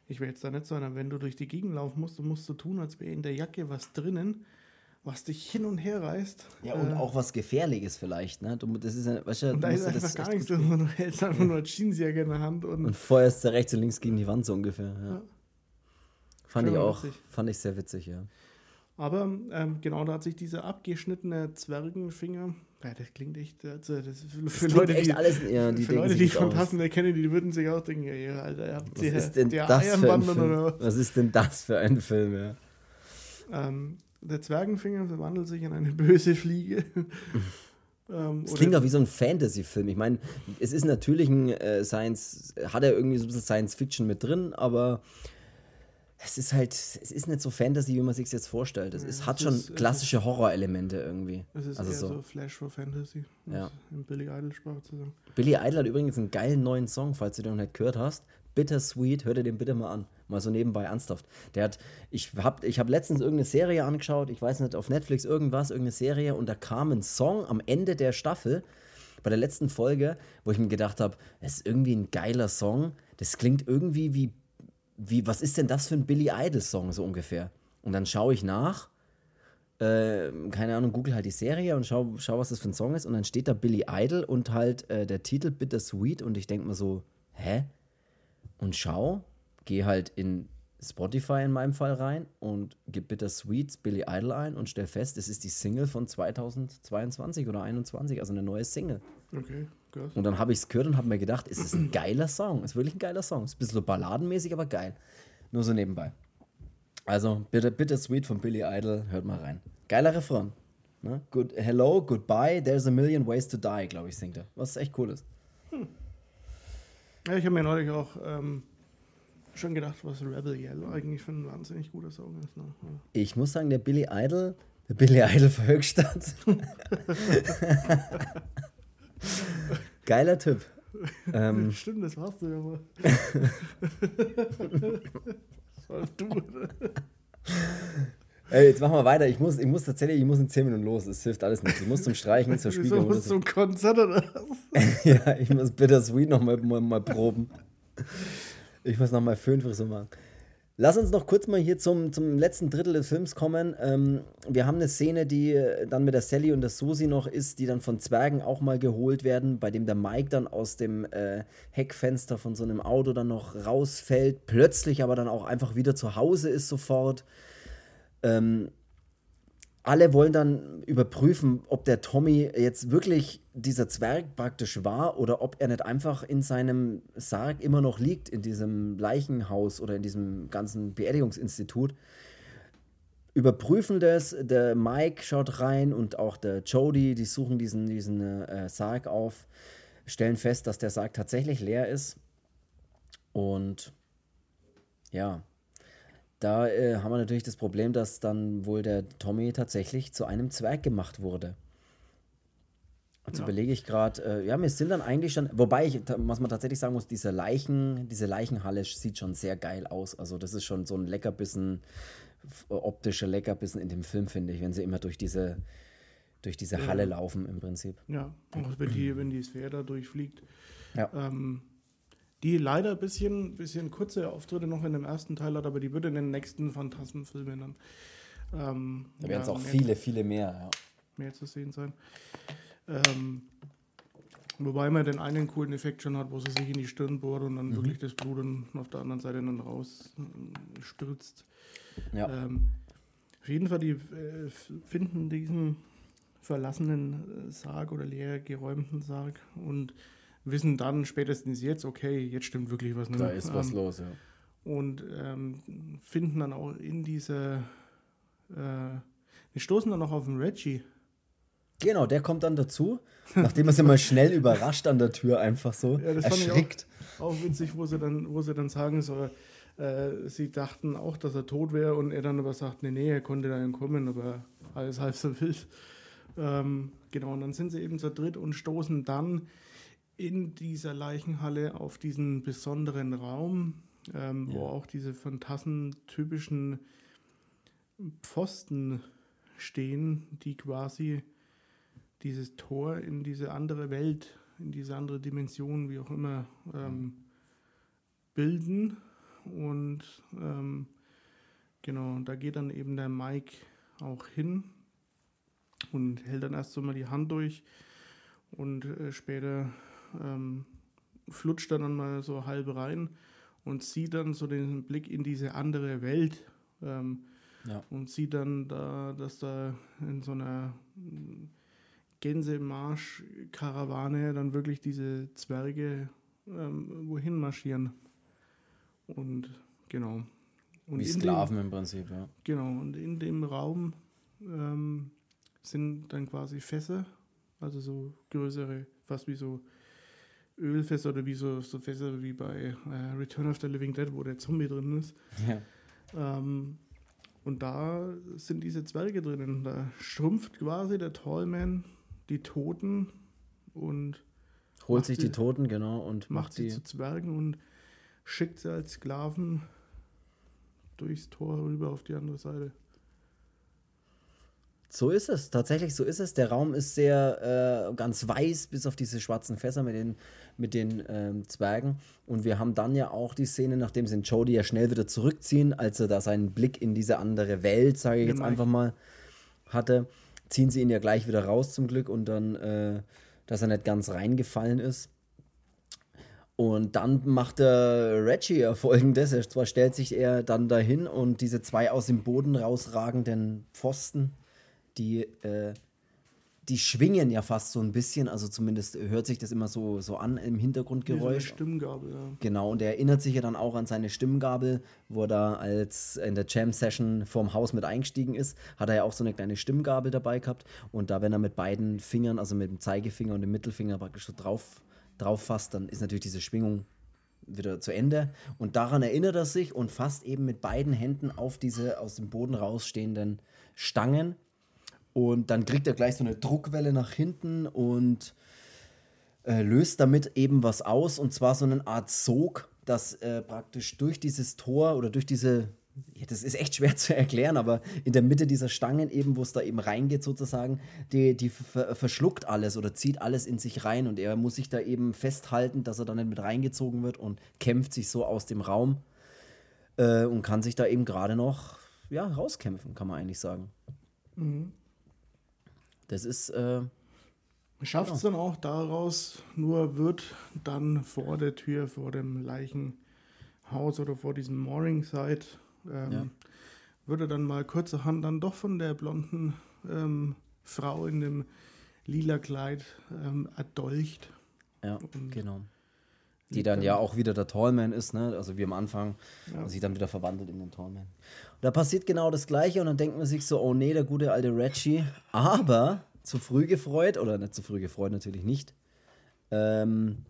ich will jetzt da nicht sagen, wenn du durch die Gegend laufen musst, dann musst du tun, als wäre in der Jacke was drinnen, was dich hin und her reißt. Ja, und äh, auch was Gefährliches vielleicht, ne? Du, das ist ja, weißt du, und da ist einfach gar nichts du hältst einfach nur Jeansjacke in der Hand und. Und feuerst da rechts und links gegen die Wand so ungefähr, ja. ja. Fand Schön ich auch, witzig. fand ich sehr witzig, ja. Aber ähm, genau, da hat sich dieser abgeschnittene Zwergenfinger ja, das klingt echt, also das für, für Leute, die, alles, ja, die, für Leute, die Phantasmen erkennen, die würden sich auch denken, ja, Alter, habt was ist denn das für ein Film? Oder? Was ist denn das für ein Film, ja? Ähm, der Zwergenfinger verwandelt sich in eine böse Fliege. ähm, das klingt auch wie so ein Fantasy-Film. Ich meine, es ist natürlich ein äh, Science, hat er irgendwie so ein bisschen Science-Fiction mit drin, aber es ist halt, es ist nicht so Fantasy, wie man sich jetzt vorstellt. Es, ja, ist, hat schon ist, klassische Horrorelemente irgendwie. Es ist also eher so. so Flash for Fantasy, ja. in Billy Idol Sprache zu sagen. Billy Idol hat übrigens einen geilen neuen Song, falls du den noch nicht gehört hast. Bittersweet, hör dir den bitte mal an. Mal so nebenbei ernsthaft. Der hat, ich habe ich hab letztens irgendeine Serie angeschaut, ich weiß nicht, auf Netflix irgendwas, irgendeine Serie, und da kam ein Song am Ende der Staffel, bei der letzten Folge, wo ich mir gedacht habe, es ist irgendwie ein geiler Song. Das klingt irgendwie wie wie, was ist denn das für ein Billy Idol-Song so ungefähr? Und dann schaue ich nach, äh, keine Ahnung, google halt die Serie und schau, schau, was das für ein Song ist. Und dann steht da Billy Idol und halt äh, der Titel Bittersweet. Und ich denke mir so, hä? Und schau, geh halt in Spotify in meinem Fall rein und gib Bittersweet Billy Idol ein und stell fest, es ist die Single von 2022 oder 2021, also eine neue Single. Okay. Und dann habe ich es gehört und habe mir gedacht, es ist ein geiler Song. Es ist wirklich ein geiler Song. Es ist ein bisschen so balladenmäßig, aber geil. Nur so nebenbei. Also, bitte, bitte Sweet von Billy Idol, hört mal rein. Geiler Refrain. Ne? Good, hello, goodbye, there's a million ways to die, glaube ich, singt er. Was echt cool ist. Hm. Ja, ich habe mir neulich auch ähm, schon gedacht, was Rebel Yell eigentlich für ein wahnsinnig guter Song ist. Ne? Ja. Ich muss sagen, der Billy Idol, der Billy Idol für Höchstadt. Geiler Typ. Ähm, Stimmt, das warst du ja mal. das warst du, oder? Ey, jetzt machen wir weiter. Ich muss, ich muss tatsächlich, ich muss in 10 Minuten los. Es hilft alles nicht. Ich muss zum Streichen, zur Spiegel. Du musst zum Konzert oder was? ja, ich muss Bittersweet noch mal, mal, mal proben. Ich muss noch mal Föhnfrisur machen. Lass uns noch kurz mal hier zum, zum letzten Drittel des Films kommen. Ähm, wir haben eine Szene, die äh, dann mit der Sally und der Susi noch ist, die dann von Zwergen auch mal geholt werden, bei dem der Mike dann aus dem äh, Heckfenster von so einem Auto dann noch rausfällt, plötzlich aber dann auch einfach wieder zu Hause ist sofort. Ähm, alle wollen dann überprüfen, ob der Tommy jetzt wirklich dieser Zwerg praktisch war oder ob er nicht einfach in seinem Sarg immer noch liegt, in diesem Leichenhaus oder in diesem ganzen Beerdigungsinstitut. Überprüfen das, der Mike schaut rein und auch der Jody, die suchen diesen, diesen äh, Sarg auf, stellen fest, dass der Sarg tatsächlich leer ist. Und ja, da äh, haben wir natürlich das Problem, dass dann wohl der Tommy tatsächlich zu einem Zwerg gemacht wurde. Jetzt ja. überlege ich gerade, äh, ja, wir sind dann eigentlich schon, wobei ich, was man tatsächlich sagen muss, diese Leichen, diese Leichenhalle sieht schon sehr geil aus. Also das ist schon so ein Leckerbissen, optischer Leckerbissen in dem Film, finde ich, wenn sie immer durch diese, durch diese Halle laufen im Prinzip. Ja, auch wenn die, wenn die Sphäre da durchfliegt. Ja. Ähm, die leider ein bisschen, bisschen kurze Auftritte noch in dem ersten Teil hat, aber die wird in den nächsten Phantasmenfilmen dann. Ähm, da werden es ja, auch viele, viele mehr, ja. Mehr zu sehen sein. Ähm, wobei man den einen coolen Effekt schon hat, wo sie sich in die Stirn bohrt und dann mhm. wirklich das Blut auf der anderen Seite dann raus äh, stürzt. Ja. Ähm, auf jeden Fall, die äh, finden diesen verlassenen äh, Sarg oder leer geräumten Sarg und wissen dann spätestens jetzt, okay, jetzt stimmt wirklich was. Ne? Da ist was ähm, los, ja. Und ähm, finden dann auch in diese, äh, wir stoßen dann noch auf den Reggie. Genau, der kommt dann dazu, nachdem er sie mal schnell überrascht an der Tür einfach so ja, das erschrickt. Fand ich auch, auch witzig, wo sie dann, wo sie dann sagen soll, äh, sie dachten auch, dass er tot wäre und er dann aber sagt, nee, nee, er konnte da entkommen, aber alles halb so wild. Ähm, genau, und dann sind sie eben zu dritt und stoßen dann in dieser Leichenhalle auf diesen besonderen Raum, ähm, ja. wo auch diese phantasmentypischen Pfosten stehen, die quasi dieses Tor in diese andere Welt, in diese andere Dimension, wie auch immer, ähm, bilden. Und ähm, genau, da geht dann eben der Mike auch hin und hält dann erst so mal die Hand durch und äh, später ähm, flutscht dann mal so halb rein und sieht dann so den Blick in diese andere Welt ähm, ja. und sieht dann da, dass da in so einer Gänsemarsch-Karawane dann wirklich diese Zwerge ähm, wohin marschieren. Und genau. Und Wie Sklaven dem, im Prinzip, ja. Genau, und in dem Raum ähm, sind dann quasi Fässer, also so größere, fast wie so Ölfässer oder wie so, so Fässer wie bei äh, Return of the Living Dead, wo der Zombie drin ist. Ja. Ähm, und da sind diese Zwerge drinnen. Da schrumpft quasi der Tallman die Toten und holt sich die, die, Toten, genau, und macht, macht sie zu Zwergen und schickt sie als Sklaven durchs Tor rüber auf die andere Seite. So ist es, tatsächlich so ist es. Der Raum ist sehr äh, ganz weiß, bis auf diese schwarzen Fässer mit den, mit den ähm, Zwergen. Und wir haben dann ja auch die Szene, nachdem sie den Jody ja schnell wieder zurückziehen, als er da seinen Blick in diese andere Welt, sage ich jetzt einfach mal, hatte, ziehen sie ihn ja gleich wieder raus zum Glück und dann, äh, dass er nicht ganz reingefallen ist. Und dann macht der Reggie ja folgendes: er zwar stellt sich er dann dahin und diese zwei aus dem Boden rausragenden Pfosten die, äh, die schwingen ja fast so ein bisschen, also zumindest hört sich das immer so, so an im Hintergrundgeräusch. Wie Stimmgabel, ja. Genau, und er erinnert sich ja dann auch an seine Stimmgabel, wo er da als in der Jam-Session vorm Haus mit eingestiegen ist, hat er ja auch so eine kleine Stimmgabel dabei gehabt. Und da, wenn er mit beiden Fingern, also mit dem Zeigefinger und dem Mittelfinger praktisch so drauf, drauf fasst, dann ist natürlich diese Schwingung wieder zu Ende. Und daran erinnert er sich und fasst eben mit beiden Händen auf diese aus dem Boden rausstehenden Stangen und dann kriegt er gleich so eine Druckwelle nach hinten und äh, löst damit eben was aus und zwar so eine Art Sog, das äh, praktisch durch dieses Tor oder durch diese, ja, das ist echt schwer zu erklären, aber in der Mitte dieser Stangen eben, wo es da eben reingeht sozusagen, die, die ver verschluckt alles oder zieht alles in sich rein und er muss sich da eben festhalten, dass er da nicht mit reingezogen wird und kämpft sich so aus dem Raum äh, und kann sich da eben gerade noch ja, rauskämpfen, kann man eigentlich sagen. Mhm. Das ist, äh, Schafft es dann auch daraus, nur wird dann vor der Tür, vor dem Leichenhaus oder vor diesem Morningside, ähm, Ja. würde dann mal kurzerhand dann doch von der blonden ähm, Frau in dem lila Kleid ähm, erdolcht. ja, Und genau. Die dann ja auch wieder der Tallman ist, ne? Also wie am Anfang, Ja. und sich dann wieder verwandelt in den Tallman. Und da passiert genau das Gleiche und dann denkt man sich so, oh nee, der gute alte Reggie. Aber zu früh gefreut, oder nicht zu früh gefreut, natürlich nicht. Ähm,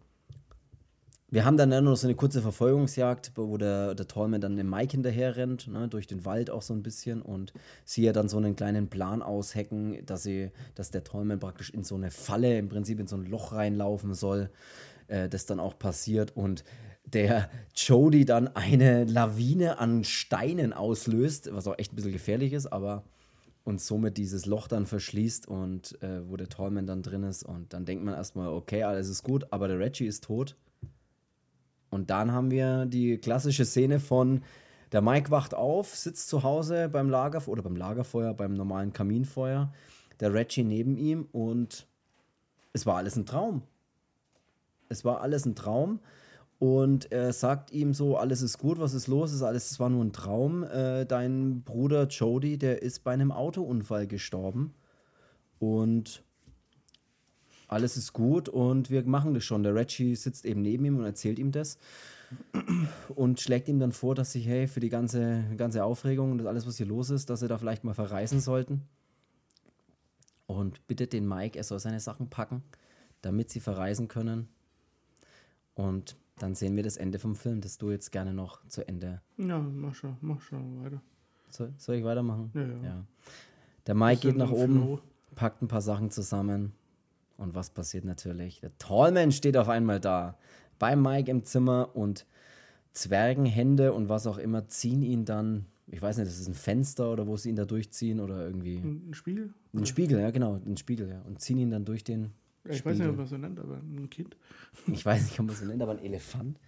wir haben dann ja nur so eine kurze Verfolgungsjagd, wo der, der Tallman dann dem Mike hinterher rennt, ne, durch den Wald auch so ein bisschen und sie ja dann so einen kleinen Plan aushacken, dass sie, dass der Tallman praktisch in so eine Falle, im Prinzip in so ein Loch reinlaufen soll, äh, das dann auch passiert und der Jody dann eine Lawine an Steinen auslöst, was auch echt ein bisschen gefährlich ist, aber und somit dieses Loch dann verschließt und äh, wo der Tallman dann drin ist und dann denkt man erstmal, okay, alles ist gut, aber der Reggie ist tot. Und dann haben wir die klassische Szene von der Mike wacht auf, sitzt zu Hause beim Lagerfeuer oder beim Lagerfeuer, beim normalen Kaminfeuer, der Reggie neben ihm und es war alles ein Traum. Es war alles ein Traum und er sagt ihm so, alles ist gut, was ist los, ist alles, es war nur ein Traum. Äh, dein Bruder Jody, der ist bei einem Autounfall gestorben und alles ist gut und wir machen das schon. Der Reggie sitzt eben neben ihm und erzählt ihm das und schlägt ihm dann vor, dass sich, hey, für die ganze, ganze Aufregung und alles, was hier los ist, dass sie da vielleicht mal verreisen sollten. Und bittet den Mike, er soll seine Sachen packen, damit sie verreisen können. Und dann sehen wir das Ende vom Film, das du jetzt gerne noch zu Ende. Ja, mach schon, mach schon weiter. Soll, soll ich weitermachen? Ja, ja. Der Mike geht nach oben, Flow. packt ein paar Sachen zusammen. Und was passiert natürlich? Der Tallman steht auf einmal da, bei Mike im Zimmer und Zwergenhände und was auch immer ziehen ihn dann, ich weiß nicht, das ist ein Fenster oder wo sie ihn da durchziehen oder irgendwie. Ein Spiel? Ein Spiegel, ja, genau, ein Spiegel, ja. Und ziehen ihn dann durch den. Ich weiß nicht, Spiegel. ob man so nennt, aber ein Kind. Ich weiß nicht, ob man es so nennt, aber ein Elefant.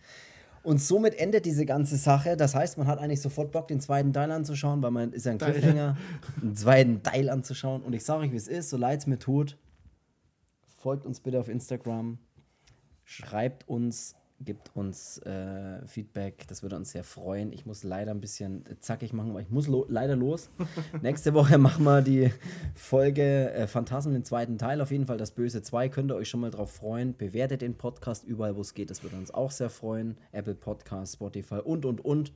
Und somit endet diese ganze Sache. Das heißt, man hat eigentlich sofort Bock, den zweiten Teil anzuschauen, weil man ist ja ein Teil. Cliffhanger, einen zweiten Teil anzuschauen. Und ich sage euch, wie es ist, so leid es mir tut. Folgt uns bitte auf Instagram. Schreibt uns, gibt uns äh, Feedback. Das würde uns sehr freuen. Ich muss leider ein bisschen zackig machen, weil ich muss lo leider los. Nächste Woche machen wir die Folge äh, Phantasmen, den zweiten Teil. Auf jeden Fall das Böse 2. Könnt ihr euch schon mal drauf freuen. Bewertet den Podcast überall, wo es geht. Das würde uns auch sehr freuen. Apple Podcast, Spotify und, und, und.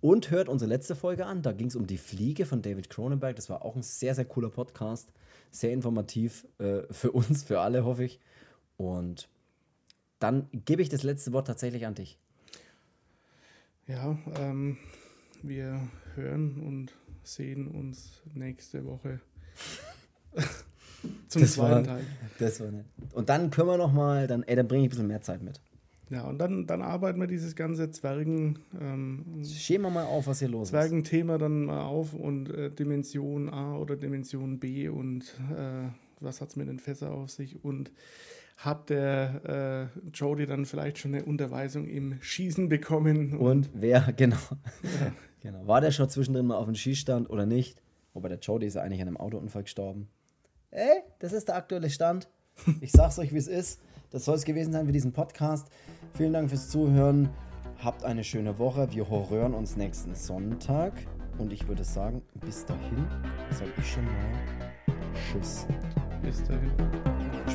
Und hört unsere letzte Folge an. Da ging es um die Fliege von David Cronenberg. Das war auch ein sehr, sehr cooler Podcast. Sehr informativ äh, für uns, für alle, hoffe ich. Und dann gebe ich das letzte Wort tatsächlich an dich. Ja, ähm, wir hören und sehen uns nächste Woche zum Das zweiten war- Teil. Das war nett. Und dann können wir noch mal, dann, ey, dann bringe ich ein bisschen mehr Zeit mit. Ja, und dann, dann arbeiten wir dieses ganze Zwergen, ähm, wir mal auf, was hier los ist. Zwergenthema dann mal auf und äh, Dimension A oder Dimension B und äh, was hat es mit den Fässer auf sich und hat der äh, Jody dann vielleicht schon eine Unterweisung im Schießen bekommen Und wer, genau. genau. War der schon zwischendrin mal auf dem Schießstand oder nicht? Wobei der Jody ist ja eigentlich an einem Autounfall gestorben. Ey, das ist der aktuelle Stand. Ich sag's euch, wie es ist. Das soll es gewesen sein für diesen Podcast. Vielen Dank fürs Zuhören. Habt eine schöne Woche. Wir horrören uns nächsten Sonntag. Und ich würde sagen, bis dahin sage ich schon mal Tschüss. bis dahin